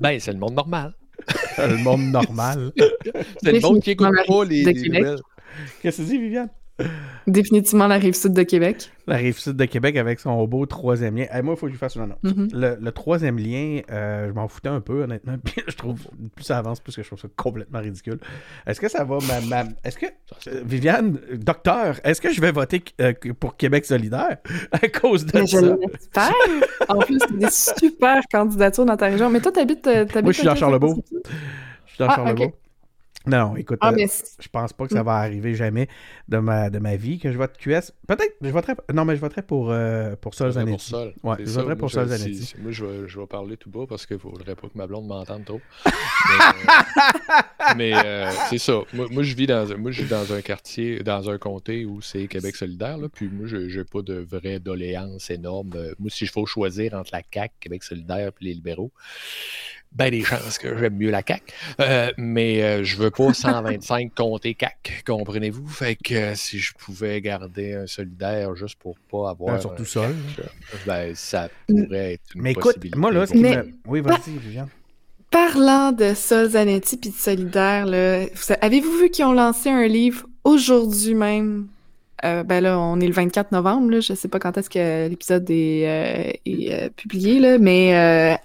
Ben, c'est le monde normal. le monde normal. C'est le monde qui écoute pas les, les nouvelles. Qu'est-ce que tu dis, Viviane? Définitivement la rive sud de Québec. La rive sud de Québec avec son beau troisième lien. Hey, moi, il faut que je fasse une annonce. Mhm. le, le troisième lien, euh, je m'en foutais un peu, honnêtement. Puis je trouve, plus ça avance, plus que je trouve ça complètement ridicule. Est-ce que ça va, ma, ma- est-ce que, euh, Viviane, docteur, est-ce que je vais voter euh, pour Québec solidaire à cause de Mais je ça? l'espère. En plus, c'est des super candidatures dans ta région. Mais toi, t'habites. t'habites Moi, je suis dans Charlebourg. Je suis dans Ah, Charlebourg. Non, écoute, Ah, euh, mais je pense pas que ça va arriver jamais de ma, de ma vie que je vote QS. Peut-être, je voterais. Non, mais je voterais pour, euh, pour Sol pour Zanetti. Sol. Ouais, je ça. voterais pour Moi, Sol je- Zanetti. si- Moi, je vais, je vais parler tout bas parce qu'il ne faudrait pas que ma blonde m'entende trop. mais mais, euh, c'est ça. Moi, moi, je vis dans, un- moi, je vis dans un quartier, dans un comté où c'est Québec solidaire. Là, puis moi, je n'ai pas de vraie doléance énorme. Euh, Moi, si je faut choisir entre la CAQ, Québec solidaire et les libéraux, ben des chances que j'aime mieux la CAQ. Euh, mais euh, je veux pas 125 comtés CAQ, comprenez-vous? Fait que euh, si je pouvais garder un solidaire juste pour pas avoir... Ben, surtout Sol. euh, ben, ça pourrait être une Mais écoute, moi, là, ce qui Mais- me- Oui, vas-y, Viviane. Parlant de Sol Zanetti puis de Solidaire, avez-vous vu qu'ils ont lancé un livre aujourd'hui même? Euh, ben là, on est le 24 novembre, là, je sais pas quand est-ce que l'épisode est, euh, est, euh, publié, là, mais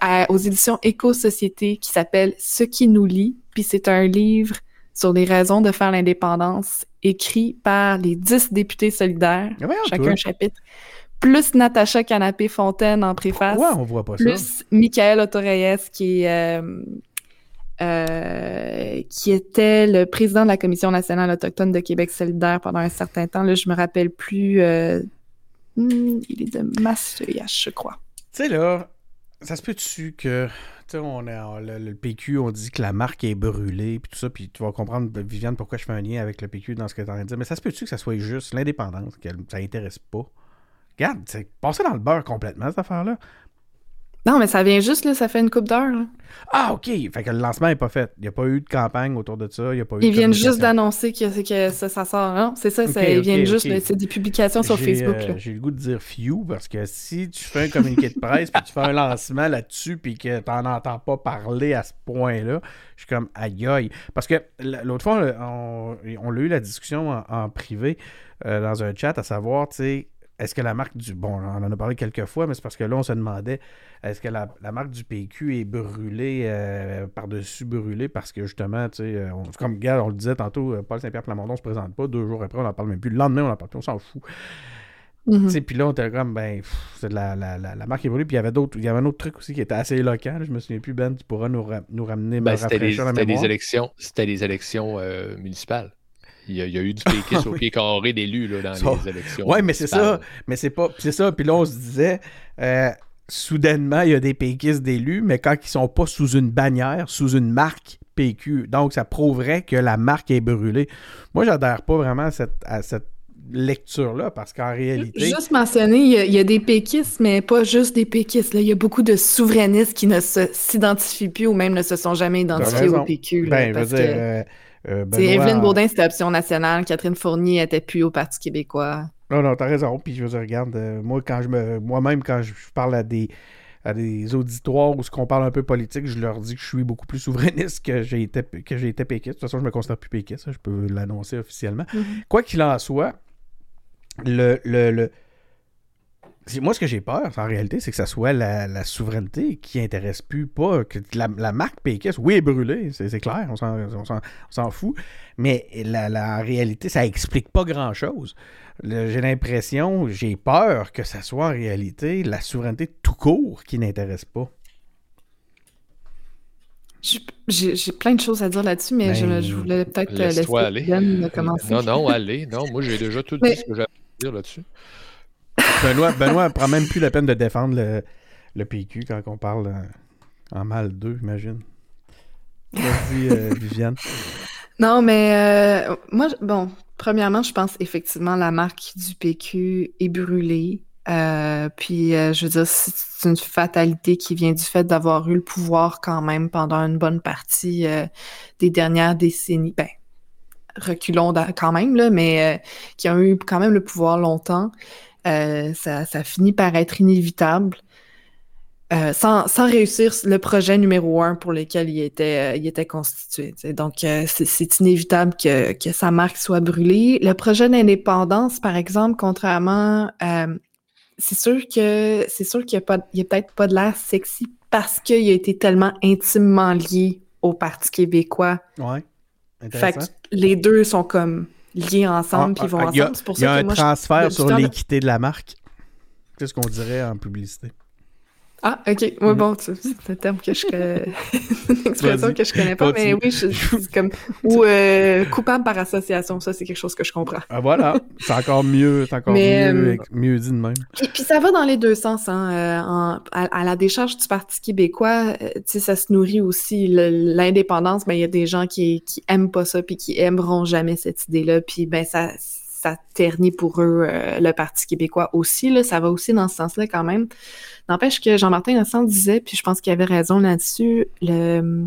à- aux éditions Éco-Société qui s'appelle Ce qui nous lie, puis c'est un livre sur les raisons de faire l'indépendance écrit par les 10 députés solidaires, chacun toi. un chapitre, plus Natacha Canapé-Fontaine en préface. On voit pas ça? Plus Michael Autoreyes, qui est, euh, euh, qui était le président de la Commission nationale autochtone de Québec solidaire pendant un certain temps. Là, je me rappelle plus. euh, hmm, il est de Masseuillache, je crois. Tu sais, là, ça se peut-tu que. Tu sais, on le, PQ, on dit que la marque est brûlée, puis tout ça, puis tu vas comprendre, Viviane, pourquoi je fais un lien avec le PQ dans ce que tu en train de dire. Mais ça se peut-tu que ça soit juste l'indépendance, que ça intéresse pas? Regarde, c'est passé dans le beurre complètement, cette affaire-là. Non, mais ça vient juste, là, ça fait une coupe d'heure. là. Ah, OK. Fait que le lancement n'est pas fait. Il n'y a pas eu de campagne autour de ça. Il n'y a pas eu Ils viennent juste d'annoncer que, que ça, ça sort. Non, c'est ça, ça- ils viennent juste, c'est des publications sur Facebook. euh. J'ai le goût de dire few parce que si tu fais un communiqué de presse puis tu fais un lancement là-dessus puis que tu n'en entends pas parler à ce point-là, je suis comme aïe aïe. Parce que l'autre fois, on, on l'a eu la discussion en, en privé euh, dans un chat à savoir, tu sais, est-ce que la marque du. Bon, on en a parlé quelques fois, mais c'est parce que là, on se demandait est-ce que la, la marque du PQ est brûlée, euh, par-dessus brûlée, parce que justement, tu sais, euh, on- comme on le disait tantôt, euh, Paul Saint-Pierre Plamondon se présente pas, deux jours après, on n'en parle même plus. Le lendemain, on en parle plus, on s'en fout. Tu sais, Puis là, on était comme, ben, pff, c'est de la, la, la, la marque est brûlée. Puis il y avait d'autres, il y avait un autre truc aussi qui était assez éloquent. là. Je me souviens plus, Ben, tu pourras nous, ra- nous ramener, me Ben, c'était mémoire. élections, c'était des élections euh, municipales. Il y, a, il y a eu du péquisme au pied carré d'élus là, dans Ça- les élections. Ouais, mais c'est ça. Mais c'est pas. C'est ça. Puis là, on se disait, euh, soudainement, il y a des péquistes d'élus, mais quand ils sont pas sous une bannière, sous une marque PQ. Donc, ça prouverait que la marque est brûlée. Moi, j'adhère pas vraiment à cette, à cette lecture-là, parce qu'en réalité. Juste mentionner, il y, a, il y a des péquistes, mais pas juste des péquistes. Là. Il y a beaucoup de souverainistes qui ne s'identifient plus ou même ne se sont jamais identifiés au PQ. là, ben, je veux dire. que, euh, euh, Benoît- Evelyne Baudin, c'était Option nationale. Catherine Fournier était plus au Parti québécois. Non, non, t'as raison. Puis je veux dire, regarde, euh, moi, quand je me. Moi-même, quand je parle à des à des auditoires où ce qu'on parle un peu politique, je leur dis que je suis beaucoup plus souverainiste que j'ai été que j'ai été péquiste. De toute façon, je me considère plus péquiste, ça, je peux l'annoncer officiellement. Mhm. Quoi qu'il en soit, le, le, le- moi, ce que j'ai peur, en réalité, c'est que ça soit la, la souveraineté qui intéresse plus pas. Que la, la marque péquiste, oui, est brûlée, c'est clair, on s'en- fout. Mais la, la- en réalité, ça explique pas grand-chose. J'ai l'impression, j'ai peur que ça soit en réalité la souveraineté tout court qui n'intéresse pas. J'ai plein de choses à dire là-dessus, mais je, Ben, je voulais peut-être laisser aller. Yann commencer. Non, non, allez. Non, moi, j'ai déjà tout Mais- dit ce que j'avais à dire là-dessus. Benoît, Benoît prend même plus la peine de défendre le, le PQ quand on parle en, en mal 2, imagine. Vas-y, euh, Viviane. Non, mais euh, moi, bon, premièrement, je pense effectivement la marque du PQ est brûlée. Euh, puis, euh, je veux dire, c'est une fatalité qui vient du fait d'avoir eu le pouvoir quand même pendant une bonne partie euh, des dernières décennies. Ben, reculons quand même, là, mais euh, qui ont eu quand même le pouvoir longtemps. Euh, ça, ça finit par être inévitable. Euh, sans, sans réussir le projet numéro un pour lequel il était, euh, il était constitué. Donc, euh, c'est- inévitable que, que sa marque soit brûlée. Le projet d'indépendance, par exemple, contrairement, c'est sûr que c'est sûr qu'il n'y a, peut-être pas de l'air sexy parce qu'il a été tellement intimement lié au Parti québécois. Ouais. Fait Intéressant. que les deux sont comme liés ensemble, Ah, puis ils vont ah, ensemble. C'est pour Il y a ça que un moi, je- transfert depuis sur temps l'équité de la marque. C'est ce qu'on dirait en publicité? Ah, ok. Oui, bon, c'est un terme que je connais. une expression que je connais pas, mais oui, je, c'est comme. Ou euh, coupable par association, ça, c'est quelque chose que je comprends. Ah, voilà. C'est encore mieux. C'est encore mieux, mieux, dit de même. Puis, puis, ça va dans les deux sens. Hein. à, la décharge du Parti québécois, tu sais, ça se nourrit aussi. L'indépendance, ben, il y a des gens qui, qui aiment pas ça, puis qui aimeront jamais cette idée-là. Puis, ben, ça ça ternit pour eux euh, le Parti québécois aussi. Là, ça va aussi dans ce sens-là quand même. N'empêche que Jean-Martin Innocent disait, puis je pense qu'il avait raison là-dessus, le,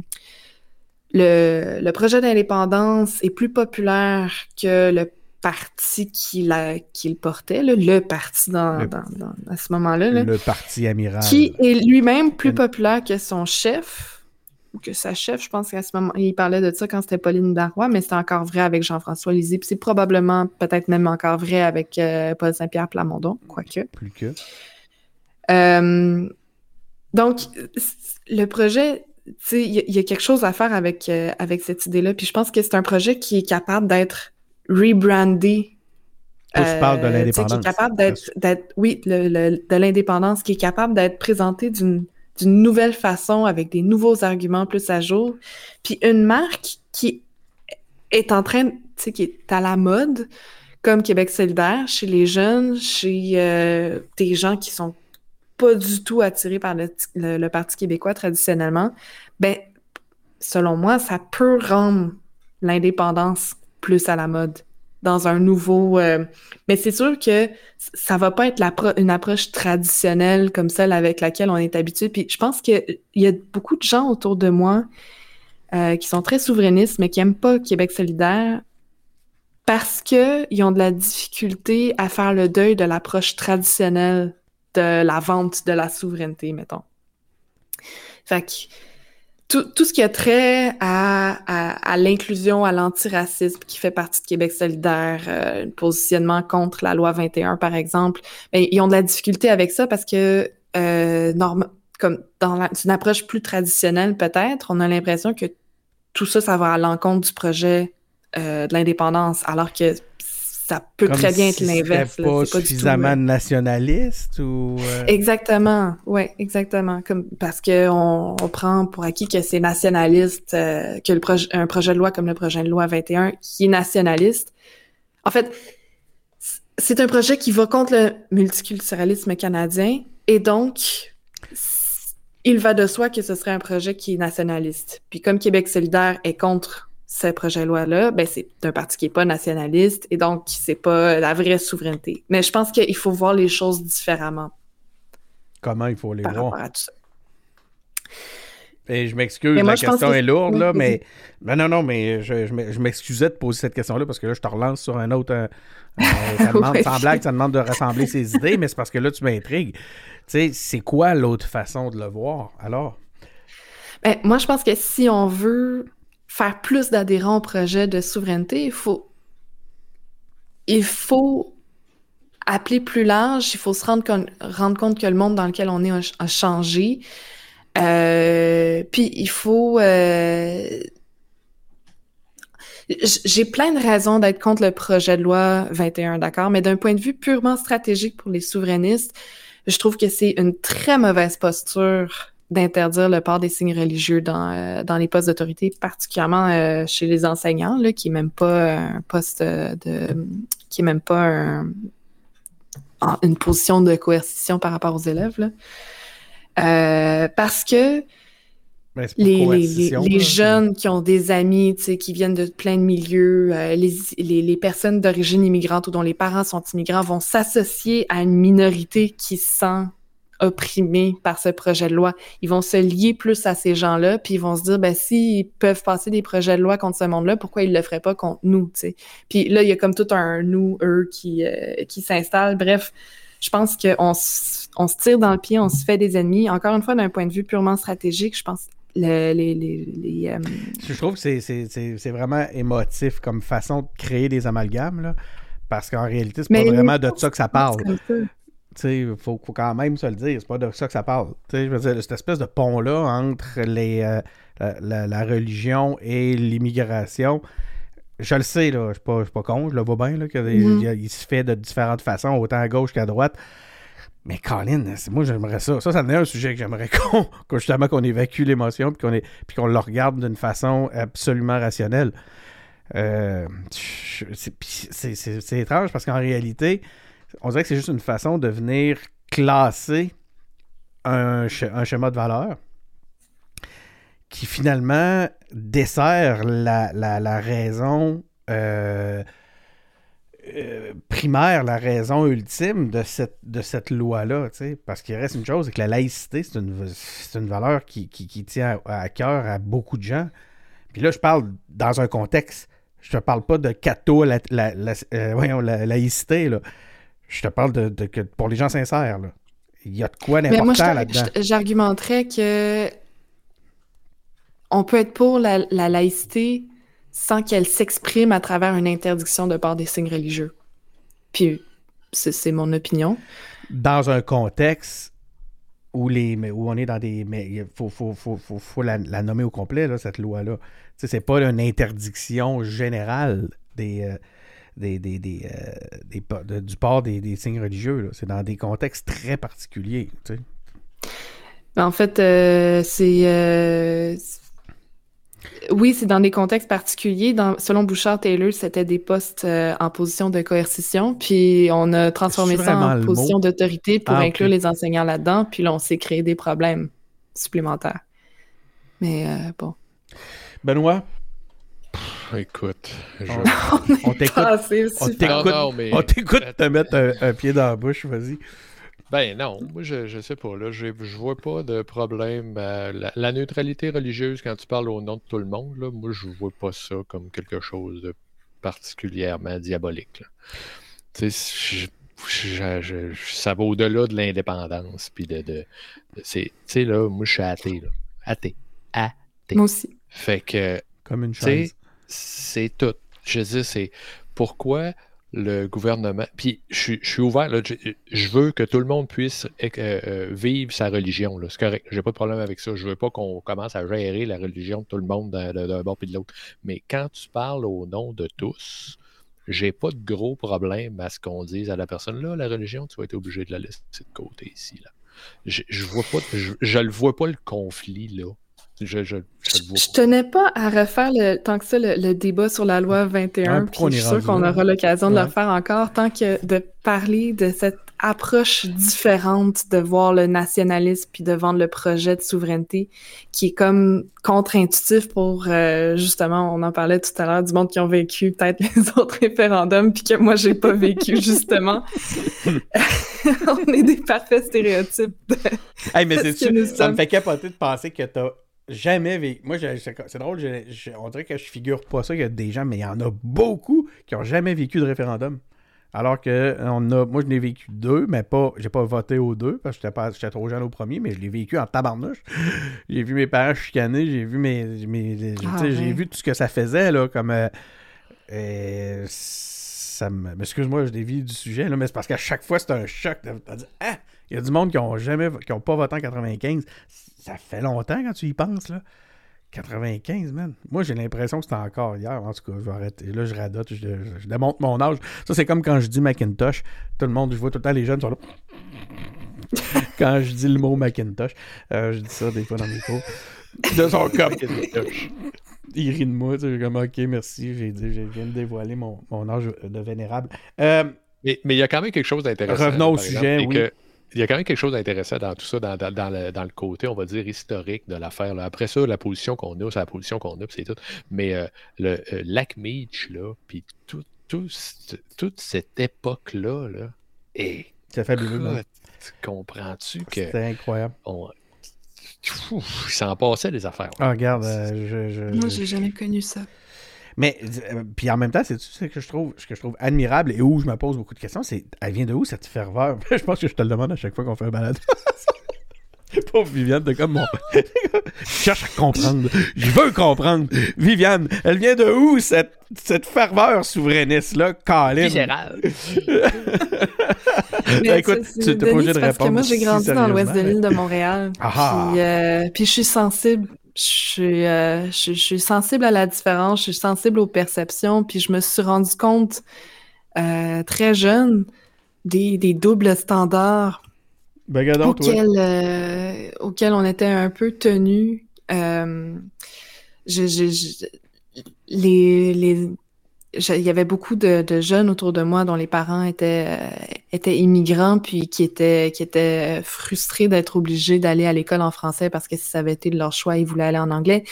le, projet d'indépendance est plus populaire que le parti qui, qui le portait, le parti dans, à ce moment-là. Le parti amiral. Qui est lui-même plus populaire que son chef que sa chef, je pense qu'à ce moment, il parlait de ça quand c'était Pauline Darrois, mais c'est encore vrai avec Jean-François Lisée, puis c'est probablement peut-être même encore vrai avec euh, Paul Saint-Pierre Plamondon, quoique. Plus que. Euh, donc, le projet, il y, a quelque chose à faire avec, euh, avec cette idée-là, puis je pense que c'est un projet qui est capable d'être rebrandé tu parles de l'indépendance. Qui est capable d'être, oui, de l'indépendance, qui est capable d'être présenté d'une d'une nouvelle façon, avec des nouveaux arguments plus à jour. Puis une marque qui est en train, tu sais, qui est à la mode, comme Québec solidaire, chez les jeunes, chez euh, des gens qui sont pas du tout attirés par le, Parti québécois traditionnellement, ben, selon moi, ça peut rendre l'indépendance plus à la mode dans un nouveau. Euh, mais c'est sûr que ça va pas être une approche traditionnelle comme celle avec laquelle on est habitué. Puis je pense qu'il y a beaucoup de gens autour de moi euh, qui sont très souverainistes, mais qui aiment pas Québec solidaire parce qu'ils ont de la difficulté à faire le deuil de l'approche traditionnelle de la vente de la souveraineté, mettons. Fait que tout, ce qui a trait à, l'inclusion, à l'antiracisme qui fait partie de Québec solidaire, euh, positionnement contre la loi 21, par exemple, ben, ils ont de la difficulté avec ça parce que, euh, comme dans une approche plus traditionnelle peut-être, on a l'impression que tout ça, ça va à l'encontre du projet euh, de l'indépendance, alors que ça peut très bien être l'inverse. Pas, pas suffisamment nationaliste ou. Euh? Exactement, oui, exactement. Comme parce que on, prend pour acquis que c'est nationaliste, euh, que le projet, un projet de loi comme le projet de loi 21 qui est nationaliste. En fait, c'est un projet qui va contre le multiculturalisme canadien et donc il va de soi que ce serait un projet qui est nationaliste. Puis comme Québec solidaire est contre ce projet de loi-là, ben c'est un parti qui n'est pas nationaliste et donc c'est pas la vraie souveraineté. Mais je pense qu'il faut voir les choses différemment. Comment il faut les voir? à tout ça. Et je m'excuse, la question est lourde, là, mais... mais... Non, non, mais je, je m'excusais de poser cette question-là parce que là, je te relance sur un autre... Euh, euh, ça demande, sans blague, ça demande de rassembler ses idées, mais c'est parce que là, tu m'intrigues. Tu sais, c'est quoi l'autre façon de le voir, alors? Ben, moi, je pense que si on veut faire plus d'adhérents au projet de souveraineté, il faut, il faut appeler plus large, il faut se rendre, compte que le monde dans lequel on est a, changé. Euh, puis il faut... Euh, j'ai plein de raisons d'être contre le projet de loi 21, d'accord, mais d'un point de vue purement stratégique pour les souverainistes, je trouve que c'est une très mauvaise posture d'interdire le port des signes religieux dans, euh, dans les postes d'autorité, particulièrement euh, chez les enseignants, là, qui n'est même pas un poste de. qui est même pas une position de coercition par rapport aux élèves. Là. Euh, parce que ben, les, les, les, jeunes qui ont des amis, qui viennent de plein de milieux, les, les, personnes d'origine immigrante ou dont les parents sont immigrants vont s'associer à une minorité qui sent opprimés par ce projet de loi. Ils vont se lier plus à ces gens-là, puis ils vont se dire, ben s'ils peuvent passer des projets de loi contre ce monde-là, pourquoi ils le feraient pas contre nous, tu sais? Puis là, il y a comme tout un nous, eux qui, euh, qui s'installe. Bref, je pense qu'on on se tire dans le pied, on se fait des ennemis. Encore une fois, d'un point de vue purement stratégique, je pense les, les, les, euh, Je trouve que c'est vraiment émotif comme façon de créer des amalgames, là, parce qu'en réalité, c'est pas vraiment de ça que ça parle. Il faut, faut, quand même se le dire, c'est pas de ça que ça parle. je veux dire, cette espèce de pont-là entre les, euh, la, religion et l'immigration, je le sais, là, je ne suis, pas con, je le vois bien, qu'il mm-hmm. il se fait de différentes façons, autant à gauche qu'à droite. Mais Colin, moi j'aimerais ça. Ça, ça en est un sujet que j'aimerais qu'on, justement qu'on évacue l'émotion puis qu'on, est, puis qu'on le regarde d'une façon absolument rationnelle. Euh, c'est, étrange parce qu'en réalité, on dirait que c'est juste une façon de venir classer un, schéma de valeur qui finalement dessert la, raison euh, euh, primaire, la raison ultime de cette, de cette loi-là. Parce qu'il reste une chose, c'est que la laïcité, c'est une, une, valeur qui, tient à, cœur à beaucoup de gens. Puis là, je parle dans un contexte. Je te parle pas de catho, la, la, euh, la, laïcité. Là. Je te parle de, de, pour les gens sincères. Là. Il y a de quoi d'important là-dedans. J'argumenterais que on peut être pour la, laïcité sans qu'elle s'exprime à travers une interdiction de part des signes religieux. Puis, c'est mon opinion. Dans un contexte où, les, où on est dans des. Mais il faut, faut, la, nommer au complet, là, cette loi-là. C'est pas une interdiction générale des. Euh, des, euh, du port des, signes religieux. C'est dans des contextes très particuliers. En fait, euh, c'est. Oui, c'est dans des contextes particuliers. Dans, selon Bouchard-Taylor, c'était des postes en position de coercition, puis on a transformé ça en position d'autorité pour ah, inclure les enseignants là-dedans, puis là, on s'est créé des problèmes supplémentaires. Mais bon. Benoît, Écoute, on t'écoute. On t'écoute te mettre un, pied dans la bouche, vas-y. Ben non, moi je, je sais pas. Là, je, je vois pas de problème. la, neutralité religieuse, quand tu parles au nom de tout le monde, là, moi je vois pas ça comme quelque chose de particulièrement diabolique. Tu sais, ça va au-delà de l'indépendance. Puis de, de, tu sais, là, moi je suis athée. Là. Athée. Athée. Moi aussi. Fait que. Comme une chaise c'est tout. Je dis, c'est pourquoi le gouvernement. Puis je, suis ouvert, je, veux que tout le monde puisse euh, euh, vivre sa religion. C'est correct, j'ai pas de problème avec ça. Je veux pas qu'on commence à gérer la religion de tout le monde d'un bord et de l'autre. Mais quand tu parles au nom de tous, j'ai pas de gros problème à ce qu'on dise à la personne là, la religion, tu vas être obligé de la laisser de côté ici. Je, je vois pas, je, je le vois pas le conflit là. Je, je, je, tenais pas à refaire le, tant que ça le, débat sur la loi 21, puis je suis sûr qu'on aura l'occasion de le faire encore, tant que de parler de cette approche différente de voir le nationalisme puis de vendre le projet de souveraineté qui est comme contre-intuitif pour euh, justement on en parlait tout à l'heure du monde qui ont vécu peut-être les autres référendums puis que moi j'ai pas vécu justement. On est des parfaits stéréotypes hey, mais c'est ça me fait capoter de penser que t'as jamais vécu. Moi, c'est drôle, on dirait que je figure pas ça. Il y a des gens, mais il y en a beaucoup qui ont jamais vécu de référendum. Alors que on a, moi, je n'ai vécu deux, mais pas, j'ai pas voté aux deux parce que j'étais trop jeune au premier, mais je l'ai vécu en tabarnouche. j'ai vu mes parents chicaner, j'ai vu mes, mes ah, j'ai vu tout ce que ça faisait là, comme euh, euh, ça me, excuse-moi, je dévie du sujet là, mais c'est parce qu'à chaque fois c'est un choc. ah, il y a du monde qui ont jamais, qui ont pas voté en 95 ça fait longtemps quand tu y penses, là. 95, man. Moi, j'ai l'impression que c'était encore hier. En tout cas, je vais arrêter. Là, je radote, je, démonte mon âge. Ça, c'est comme quand je dis Macintosh. Tout le monde, je vois tout le temps les jeunes sont là. quand je dis le mot Macintosh. Euh, je dis ça des fois dans mes cours. De son comme. Il rit de moi. Tu sais, comme, OK, merci. J'ai dit, je viens de dévoiler mon, mon âge de vénérable. Euh, mais, il y a quand même quelque chose d'intéressant. Revenons au sujet, oui il y a quand même quelque chose d'intéressant dans tout ça, dans, le, côté, on va dire, historique de l'affaire. Après ça, la position qu'on a, c'est la position qu'on a, c'est tout. Mais euh, le euh, Lac Meach, là, puis tout, toute cette époque-là, là, et c'est fabuleux. Comprends-tu que. C'est incroyable. il s'en passait des affaires. Ah, regarde, euh, je, je, Moi, j'ai jamais connu ça. Mais euh, puis en même temps, c'est ce que je trouve, ce que je trouve admirable et où je me pose beaucoup de questions, c'est elle vient de où cette ferveur? Je pense que je te le demande à chaque fois qu'on fait un balade. Pauvre Viviane, de comme mon. je cherche à comprendre. Je veux comprendre. Viviane, elle vient de où cette, cette ferveur souverainiste-là, Colin? Général. écoute, tu n'es pas obligé de répondre. Parce que moi, j'ai grandi dans l'ouest de l'île de Montréal. Ah. Puis, euh, puis je suis sensible euh, je suis, sensible à la différence, je suis sensible aux perceptions, puis je me suis rendu compte euh, très jeune des, doubles standards Ben, auquel, euh, auquel on était un peu tenu. Euh, je, je, les, les, il y avait beaucoup de, jeunes autour de moi dont les parents étaient, euh, étaient immigrants, puis qui étaient, qui étaient frustrés d'être obligés d'aller à l'école en français parce que si ça avait été de leur choix, ils voulaient aller en anglais.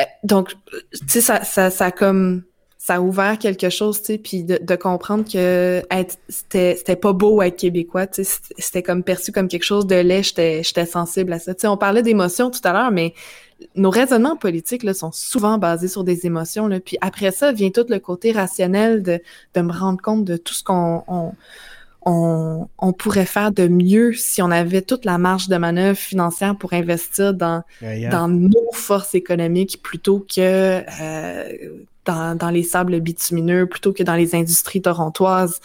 Euh, donc, tu sais, ça, ça, ça comme ça a ouvert quelque chose, tu sais, puis de, de, comprendre que c'était c'était pas beau être québécois, tu sais, c'était comme perçu comme quelque chose de laid, j'étais j'étais sensible à ça. Tu sais, on parlait d'émotions tout à l'heure, mais nos raisonnements politiques là, sont souvent basés sur des émotions. Là. Puis après ça vient tout le côté rationnel de, de me rendre compte de tout ce qu'on on, on, on, pourrait faire de mieux si on avait toute la marge de manœuvre financière pour investir dans, dans nos forces économiques plutôt que euh, dans, dans, les sables bitumineux, plutôt que dans les industries torontoises.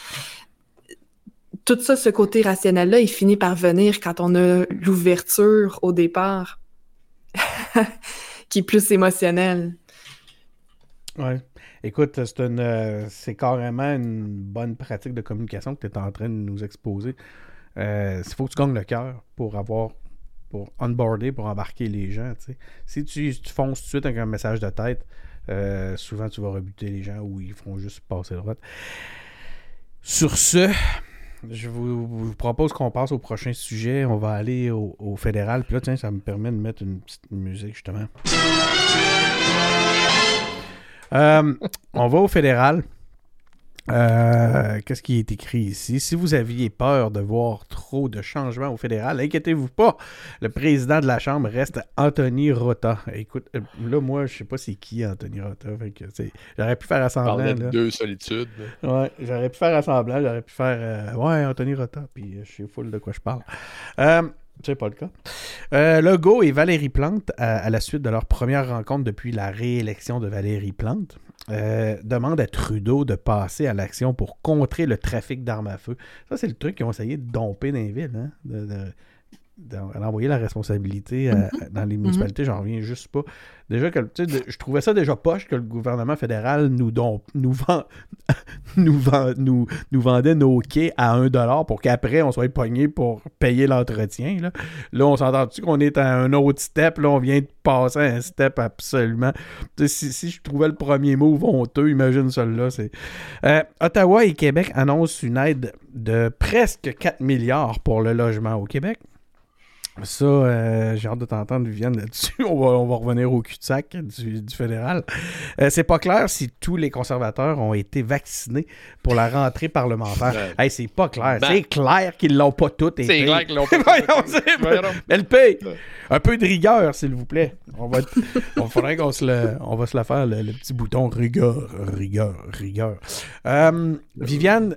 Tout ça, ce côté rationnel-là, il finit par venir quand on a l'ouverture au départ qui est plus émotionnel. Ouais. Écoute, euh, c'est carrément une bonne pratique de communication que tu es en train de nous exposer. Il euh, faut que tu gagnes le cœur pour avoir, pour onboarder, pour embarquer les gens. Si tu, fonces tout de suite avec un message de tête, euh, souvent tu vas rebuter les gens ou ils feront juste passer droite. Sur ce, je vous, propose qu'on passe au prochain sujet. On va aller au, fédéral. Puis là, tiens, ça me permet de mettre une petite musique, justement. Euh, on va au fédéral. Euh, qu'est-ce qui est écrit ici? Si vous aviez peur de voir trop de changements au fédéral, inquiétez-vous pas. Le président de la Chambre reste Anthony Rota. Écoute, euh, là, moi, je sais pas c'est qui Anthony Rota. j'aurais pu faire assemblant. Là. deux solitudes. Ouais, j'aurais pu faire assemblant. J'aurais pu faire euh, Ouais, Anthony Rota. Puis je suis full de quoi je parle. C'est pas le cas. Euh, Legault et Valérie Plante, à, la suite de leur première rencontre depuis la réélection de Valérie Plante, euh, demandent à Trudeau de passer à l'action pour contrer le trafic d'armes à feu. Ça, c'est le truc qu'ils ont essayé de domper dans les villes. Hein? D'envoyer la responsabilité mhm. dans les municipalités, j'en reviens juste pas. Déjà que je trouvais ça déjà poche que le gouvernement fédéral nous nous, vend, nous, nous, nous vendait nos quais à 1 dollar pour qu'après on soit pogné pour payer l'entretien. Là. là, on s'entend-tu qu'on est à un autre step, là, on vient de passer à un step absolument. Si, si, je trouvais le premier move honteux, imagine celui-là. Euh, Ottawa et Québec annoncent une aide de presque 4 milliards pour le logement au Québec. Ça, euh, j'ai hâte de t'entendre, Viviane, là-dessus. On va, on va, revenir au cul-de-sac du, fédéral. Euh, c'est pas clair si tous les conservateurs ont été vaccinés pour la rentrée parlementaire. hey, c'est pas clair. Ben. c'est clair qu'ils l'ont pas été. C'est clair qu'ils l'ont pas tous été. Un peu de rigueur, s'il vous plaît. On va, on faudrait qu'on se le, on va se la faire, le, petit bouton rigueur, rigueur, rigueur. Euh, Viviane,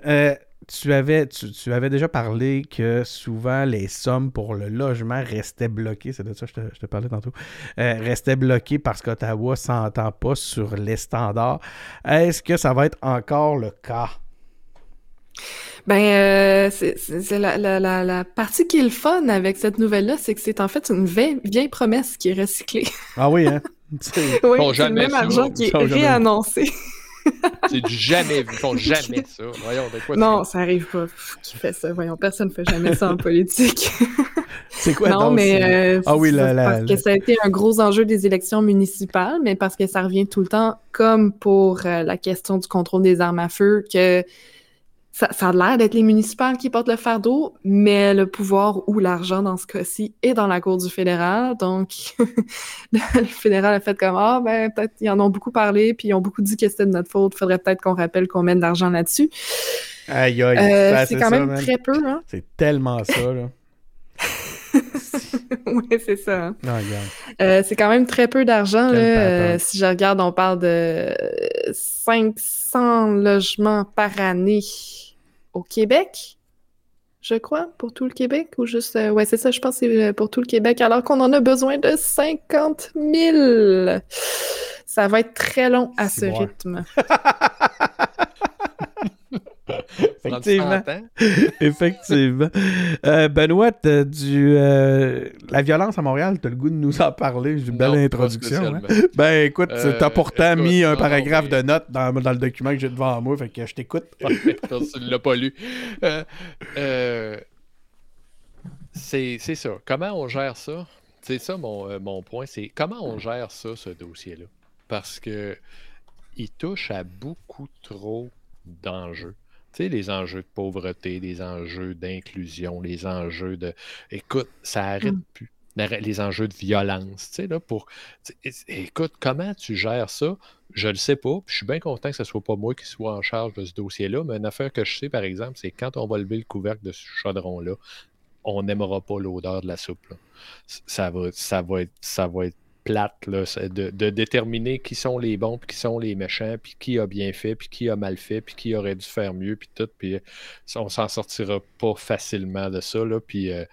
tu avais, tu, avais déjà parlé que souvent les sommes pour le logement restaient bloquées, c'est de ça que je te, je te parlais tantôt, euh, restaient bloquées parce qu'Ottawa ne s'entend pas sur les standards. Est-ce que ça va être encore le cas? Ben, euh, c'est la, la, la, partie qui est le fun avec cette nouvelle-là, c'est que c'est en fait une vieille, vieille, promesse qui est recyclée. Ah oui, hein? oui, c'est le même argent qui est réannoncé. C'est du jamais vu. Ils font jamais ça. Voyons, de quoi Non, ça arrive pas. Qui fait ça? Voyons, personne ne fait jamais ça en politique. c'est quoi Non, mais euh, ah oui, la, parce que ça a été un gros enjeu des élections municipales, mais parce que ça revient tout le temps, comme pour euh, la question du contrôle des armes à feu, que ça, a l'air d'être les municipales qui portent le fardeau, mais le pouvoir ou l'argent dans ce cas-ci est dans la cour du fédéral. Donc, le fédéral a fait comme Ah, ben, peut-être ils en ont beaucoup parlé, puis ils ont beaucoup dit que c'était de notre faute. Faudrait peut-être qu'on rappelle qu'on mène de l'argent là-dessus. Aïe, aïe, euh, c'est quand même très peu, hein? C'est tellement ça, là. oui, c'est ça. Hein. Euh, c'est quand même très peu d'argent. Euh, si je regarde, on parle de 500 logements par année au Québec, je crois, pour tout le Québec, ou juste... Euh, ouais, c'est ça, je pense que c'est pour tout le Québec, alors qu'on en a besoin de 50 000. Ça va être très long à ce rythme. Effectivement. Effectivement. Euh, Benoît, du, euh, la violence à Montréal, tu as le goût de nous en parler? J'ai une belle introduction. Hein? Ben écoute, euh, tu as pourtant mis un paragraphe de notes dans, dans, le document que j'ai devant moi, fait que je t'écoute. tu ne l'as pas lu. c'est ça. Comment on gère ça? C'est ça mon, mon point, c'est comment on gère ça, ce dossier-là? Parce que il touche à beaucoup trop d'enjeux. Tu sais, les enjeux de pauvreté, les enjeux d'inclusion, les enjeux de. Écoute, ça n'arrête mm. plus. Les enjeux de violence, tu sais, là, pour. Écoute, comment tu gères ça? Je ne le sais pas. je suis bien content que ce ne soit pas moi qui soit en charge de ce dossier-là. Mais une affaire que je sais, par exemple, c'est quand on va lever le couvercle de ce chaudron-là, on n'aimera pas l'odeur de la soupe. Ça va, ça, va être, ça va être plate là, de, déterminer qui sont les bons, puis qui sont les méchants, puis qui a bien fait, puis qui a mal fait, puis qui aurait dû faire mieux, puis tout. Puis euh, on s'en sortira pas facilement de ça. Là, puis euh,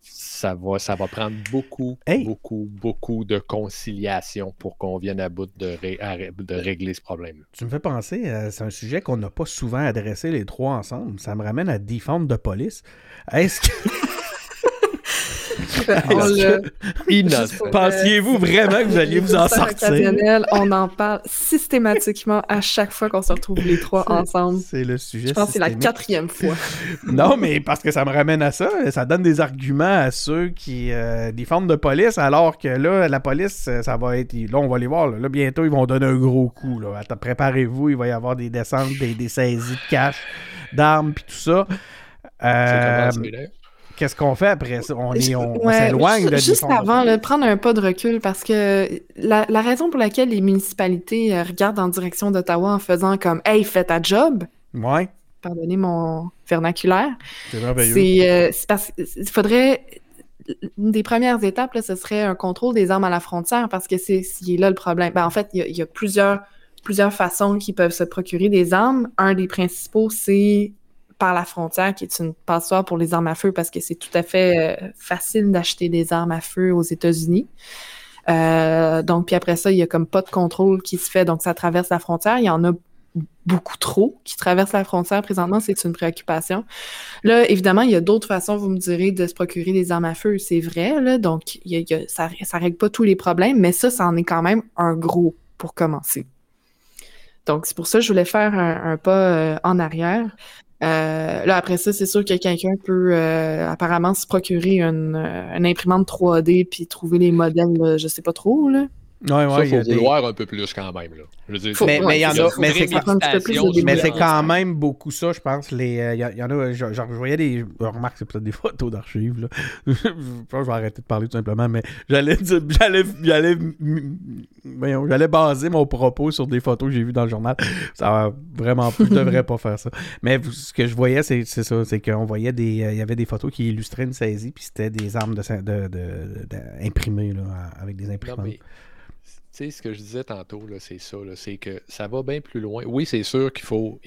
ça, va, ça va prendre beaucoup, beaucoup, beaucoup de conciliation pour qu'on vienne à bout de, de régler ce problème. Tu me fais penser, euh, c'est un sujet qu'on n'a pas souvent adressé les trois ensemble. Ça me ramène à défendre de police. Est-ce que. Pensiez-vous vraiment que vous alliez vous en sortir? On en parle systématiquement à chaque fois qu'on se retrouve les trois ensemble. C'est le sujet. Je pense que c'est la quatrième fois. non, mais parce que ça me ramène à ça. Ça donne des arguments à ceux qui euh, défendent de police, alors que là, la police, ça va être. Là, on va les voir. Là, bientôt, ils vont donner un gros coup. Préparez-vous, il va y avoir des descentes, des, saisies de cash, d'armes, puis tout ça. Euh, qu'est-ce qu'on fait après ça? On s'éloigne de Juste avant, prendre un pas de recul parce que la, raison pour laquelle les municipalités euh, regardent en direction d'Ottawa en faisant comme Hey, fais ta job. Ouais. Pardonnez mon vernaculaire. C'est merveilleux. Euh, c'est parce qu'il faudrait. Une des premières étapes, là, ce serait un contrôle des armes à la frontière parce que c'est là le problème. Ben, en fait, il y, a plusieurs, plusieurs façons qui peuvent se procurer des armes. Un des principaux, c'est par la frontière, qui est une passoire pour les armes à feu parce que c'est tout à fait euh, facile d'acheter des armes à feu aux États-Unis. Euh, donc, puis après ça, il y a comme pas de contrôle qui se fait, donc ça traverse la frontière. Il y en a beaucoup trop qui traversent la frontière présentement, c'est une préoccupation. Là, évidemment, il y a d'autres façons, vous me direz, de se procurer des armes à feu, c'est vrai, là, donc ça, ça règle pas tous les problèmes, mais ça, ça en est quand même un gros pour commencer. Donc, c'est pour ça que je voulais faire un, pas euh, en arrière. Euh, là, après ça, c'est sûr que quelqu'un peut euh, apparemment se procurer une, euh, une imprimante 3D puis trouver les modèles, je sais pas trop, là. Ouais, ouais, il faut vouloir un peu plus quand même. Là. Je dire, mais, mais, y en a, mais c'est c'est quand même beaucoup ça, je pense. Les, il y, en a, je voyais des. Remarque, c'est peut-être des photos d'archives. je pense que je vais arrêter de parler tout simplement, mais j'allais j'allais j'allais j'allais baser mon propos sur des photos que j'ai vues dans le journal. Ça va vraiment Je devrais pas faire ça. Mais ce que je voyais, c'est ça, c'est qu'on voyait des. Il y avait des photos qui illustraient une saisie, puis c'était des armes de, de, de, imprimées là, avec des imprimantes sais, ce que je disais tantôt, c'est ça, c'est que ça va bien plus loin. Oui, c'est sûr qu'il faut,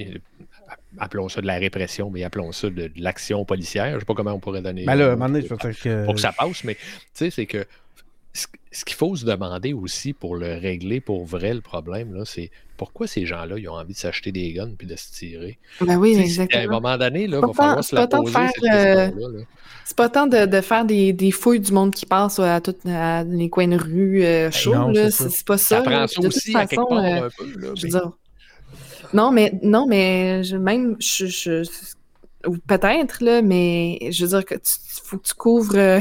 appelons ça de la répression, mais appelons ça de, l'action policière. Je ne sais pas comment on pourrait donner. Ben là, je que... Pour que ça passe, mais tu sais, c'est que ce qu'il faut se demander aussi pour le régler pour vrai le problème, là, c'est pourquoi ces gens-là ils ont envie de s'acheter des guns puis de se tirer? Ben oui, exactement. À un moment donné, il va falloir se la poser. Euh, c'est pas tant de, faire des, des, fouilles du monde qui passe à, tous les coins de rue euh, chauds. c'est pas ça. Ça prend ça aussi à quelque part euh, un peu. je veux dire, non, mais non, mais je, même je, ou peut-être, là, mais je veux dire que tu faut que tu couvres. Euh,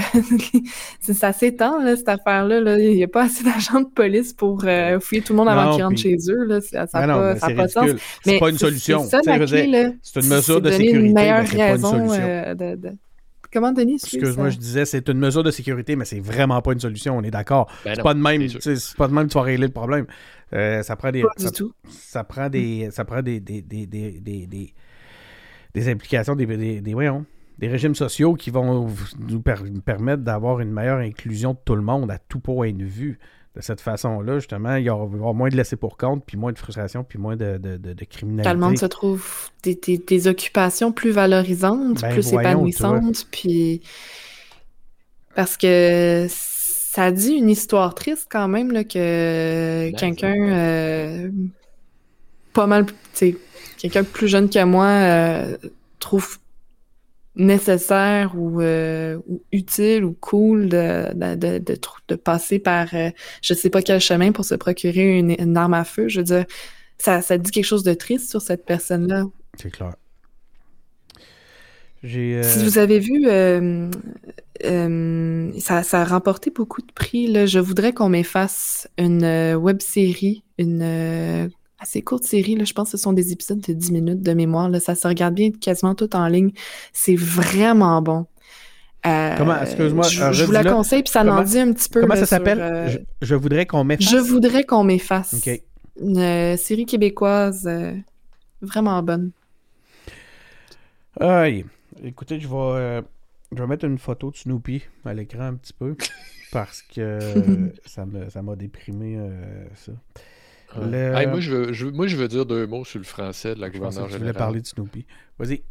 ça s'étend, là, cette affaire-là. Il n'y a pas assez d'agents de police pour euh, fouiller tout le monde avant qu'ils rentrent chez eux. Là. Ça n'a pas, pas de sens. C'est pas une solution. C'est une mesure de sécurité. Une meilleure raison euh, de, Comment, Denis? Excuse-moi, je disais, c'est une mesure de sécurité, mais c'est vraiment pas une solution, on est d'accord. Ben c'est pas de même, c'est pas de même que tu vas régler le problème. ça prend des. ça, ça, prend des. Ça prend des, des, des, des, des implications, des, des, des, voyons, des régimes sociaux qui vont nous permettre d'avoir une meilleure inclusion de tout le monde à tout point de vue. De cette façon-là, justement, il y aura moins de laisser pour compte, puis moins de frustration, puis moins de, de, de, criminalité. Tout le monde se trouve des, occupations plus valorisantes, ben, plus épanouissantes, puis parce que ça dit une histoire triste quand même là, que ben, quelqu'un euh, pas mal, quelqu'un plus jeune que moi euh, trouve nécessaire ou, euh, ou, utile ou cool de, de, de, de passer par euh, je sais pas quel chemin pour se procurer une, arme à feu. Je veux dire, ça, ça dit quelque chose de triste sur cette personne-là. C'est clair. Euh, Si vous avez vu, euh, euh, ça, ça a remporté beaucoup de prix. Là. Je voudrais qu'on m'efface une web série, une assez courte série. Là. Je pense que ce sont des épisodes de 10 minutes de mémoire. Là. Ça se regarde bien quasiment tout en ligne. C'est vraiment bon. Euh, Comment- excuse-moi, Je, je vous la conseille, puis ça Comment- en dit un petit peu. Comment là, ça s'appelle? euh, je, je voudrais qu'on m'efface. Je voudrais qu'on m'efface. Une euh, série québécoise vraiment bonne. Aïe. Écoutez, je vais, je vais mettre une photo de Snoopy à l'écran un petit peu parce que ça me- ça m'a déprimé euh, ça. Ouais. Le- Hey, moi, je veux, je moi, je veux dire deux mots sur le français de la Je gouverneure que tu voulais générale. parler de Snoopy. Vas-y.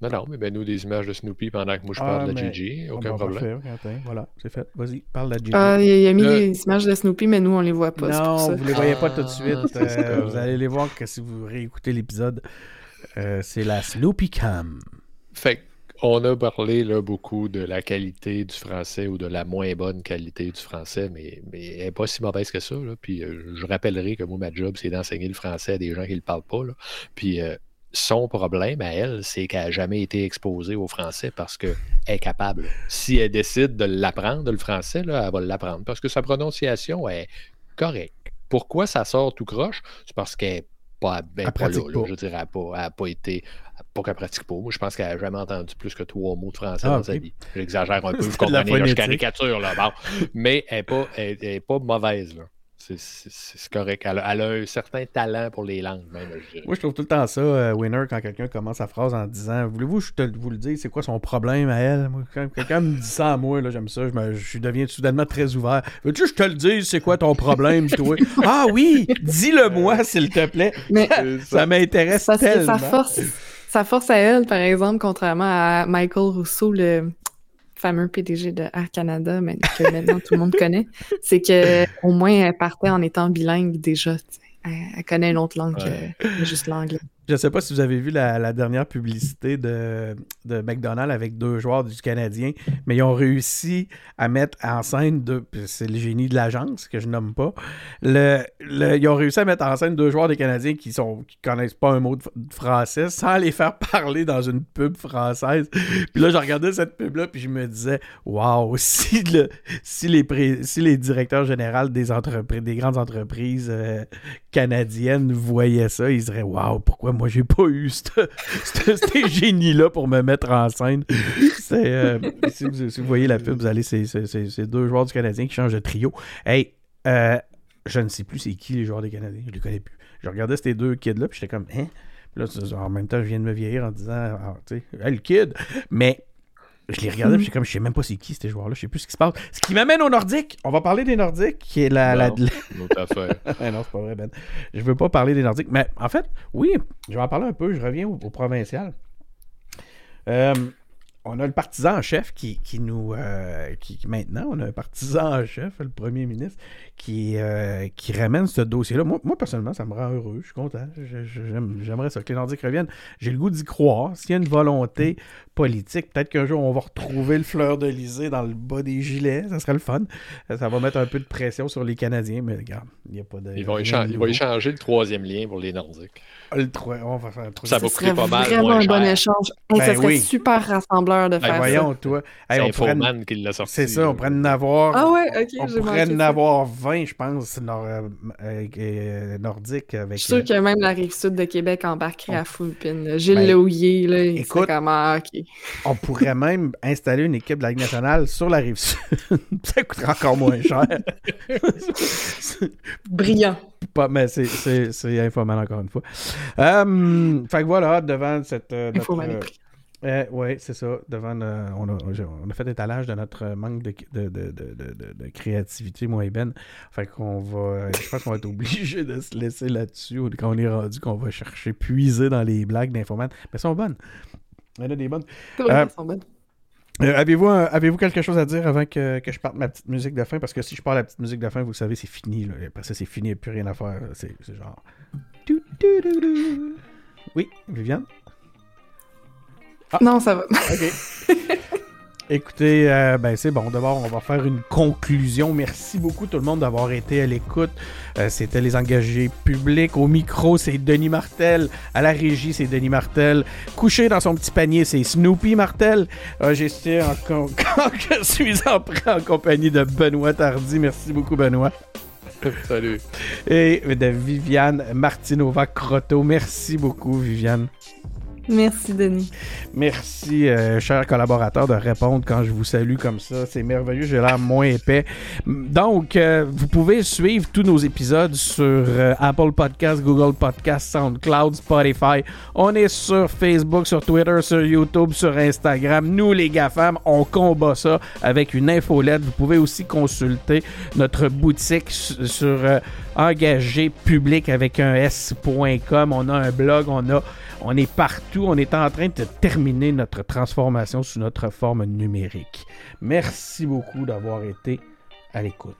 Non, non, mais ben, nous, des images de Snoopy pendant que moi, je Ah, parle de la mais- Gigi. Ah, Aucun problème. parfait, voilà, c'est fait. Vas-y, parle de la Gigi. Ah, il, a mis Le- des images de Snoopy, mais nous, on les voit pas. non, ça. vous les voyez pas tout de Ah, suite. euh, vous allez les voir que si vous réécoutez l'épisode. Euh, c'est la Snoopy Cam. Fait on a parlé là, beaucoup de la qualité du français ou de la moins bonne qualité du français, mais, mais elle n'est pas si mauvaise que ça. là. Puis euh, je rappellerai que moi, ma job, c'est d'enseigner le français à des gens qui ne le parlent pas. là. Puis euh, son problème à elle, c'est qu'elle n'a jamais été exposée au français parce qu'elle est capable. Si elle décide de l'apprendre, le français, là, elle va l'apprendre parce que sa prononciation est correcte. Pourquoi ça sort tout croche? C'est parce qu'elle n'est pas, ben, pas là. pas. Je dirais, elle n'a pas, elle a pas été. Pas qu'elle pratique pas. Moi, je pense qu'elle n'a jamais entendu plus que trois mots de français Ah, dans sa vie. J'exagère un peu, vous C'est comprenez, là, je caricature, là. Bon. Mais elle n'est pas, elle- elle est pas mauvaise, là. C'est- C'est c'est correct. Elle a, elle a un certain talent pour les langues, même, je. Moi, je trouve tout le temps ça, euh, winner, quand quelqu'un commence sa phrase en disant Voulez-vous que je te, vous le dise, c'est quoi son problème à elle? Moi, Quand quelqu'un me dit ça à moi, là, j'aime ça, je, me, je deviens soudainement très ouvert. Veux-tu que je te le dise, c'est quoi ton problème, toi Ah oui, dis-le-moi, s'il te plaît. Mais Ça m'intéresse tellement. sa force, sa force à elle, par exemple, contrairement à Michael Rousseau, le fameux PDG de Air Canada, mais que maintenant tout le monde connaît, c'est que au moins elle partait en étant bilingue déjà. Elle, elle connaît une autre langue Ouais. que juste l'anglais. Je sais pas si vous avez vu la, dernière publicité de, McDonald's avec deux joueurs du Canadien, mais ils ont réussi à mettre en scène deux. C'est le génie de l'agence que je nomme pas. Ils ont réussi à mettre en scène deux joueurs des Canadiens qui sont qui connaissent pas un mot de, français sans les faire parler dans une pub française. Puis là, je regardais cette pub-là, puis je me disais, waouh, si, le, si, les directeurs généraux des des grandes entreprises euh, canadiennes voyaient ça, ils diraient Waouh, pourquoi moi j'ai pas eu ce génie-là pour me mettre en scène euh, si, vous, voyez la pub, vous allez, c'est, deux joueurs du Canadien qui changent de trio. Hey, euh, je ne sais plus c'est qui les joueurs des Canadiens, je les connais plus. Je regardais ces deux kids-là, puis j'étais comme Hein? Puis là, en même temps, je viens de me vieillir en disant Ah, tu sais, hey, le kid Mais je les regardais, puis j'étais comme Je sais même pas c'est qui ces joueurs-là, je sais plus ce qui se passe. Ce qui m'amène aux Nordiques. On va parler des Nordiques, qui est la- la, autre affaire. ah non, c'est pas vrai, Ben. Je veux pas parler des Nordiques. Mais en fait, oui, je vais en parler un peu. Je reviens au, au provincial. Euh, on a le partisan en chef qui, qui nous. euh, qui, maintenant, on a un partisan en chef, le premier ministre, qui, euh, qui ramène ce dossier-là. Moi, moi, personnellement, ça me rend heureux. Je suis content. J'aimerais ça que les Nordiques reviennent. J'ai le goût d'y croire. S'il y a une volonté politique, peut-être qu'un jour, on va retrouver le fleur d'Elysée dans le bas des gilets. Ça serait le fun. Ça va mettre un peu de pression sur les Canadiens, mais regarde, il n'y a pas de. Ils vont, échan- ils vont échanger le troisième lien pour les Nordiques. Le on va faire un truc. Ça Ce va coûter serait pas mal vraiment un bon échange. Hey, Ben ça serait oui. super rassembleur de Ben faire voyons, toi. Hey, C'est pourrait, qui l'a sorti. c'est ça, on pourrait en avoir. ça. Ah ouais, ok, on pourrait en ça. avoir 20, je pense, nord- euh, euh, nordique. Avec, Je suis sûr que même la rive sud de Québec embarquerait à full pin. Gilles Ben, Lehouillier, là, il écoute- serait comme ah, ok. On pourrait même installer une équipe de la Ligue nationale sur la rive sud. ça coûterait encore moins cher. Brillant. Pas, mais c'est- c'est c'est Infoman encore une fois. Euh, fait que voilà, devant cette. euh, notre, euh, pris. oui, c'est ça. Devant, euh, on, a, on a fait étalage de notre manque de, de, de, de, créativité, moi et Ben. Fait qu'on va. Je pense qu'on va être obligé de se laisser là-dessus quand on est rendu, qu'on va chercher, puiser dans les blagues d'Infoman. Mais elles sont bonnes. Il y en a des bonnes. Vrai euh, qu'elles sont bonnes. Euh, avez-vous, avez-vous quelque chose à dire avant que, que je parte ma petite musique de fin? Parce que si je pars la petite musique de fin, vous le savez, c'est fini. Là. Après ça, c'est fini, il n'y a plus rien à faire. C'est, c'est genre. Oui, Viviane? Non, ça va. OK. Écoutez, euh, ben c'est bon. D'abord, on va faire une conclusion. Merci beaucoup tout le monde d'avoir été à l'écoute. Euh, C'était les engagés publics. Au micro, c'est Denis Martel. À la régie, c'est Denis Martel. Couché dans son petit panier, c'est Snoopy Martel. Euh, je, suis en con- je suis en prêt en compagnie de Benoît Tardy. Merci beaucoup, Benoît. Salut. Et de Viviane Martinova Croteau. Merci beaucoup, Viviane. Merci, Denis. Merci, euh, chers collaborateurs, de répondre quand je vous salue comme ça. C'est merveilleux, j'ai l'air moins épais. Donc, euh, vous pouvez suivre tous nos épisodes sur euh, Apple Podcasts, Google Podcasts, SoundCloud, Spotify. On est sur Facebook, sur Twitter, sur YouTube, sur Instagram. Nous, les GAFAM, on combat ça avec une infolette. Vous pouvez aussi consulter notre boutique su- sur engagé public avec un s.com. On a un blog, on on est partout. On est en train de terminer notre transformation sous notre forme numérique. Merci beaucoup d'avoir été à l'écoute.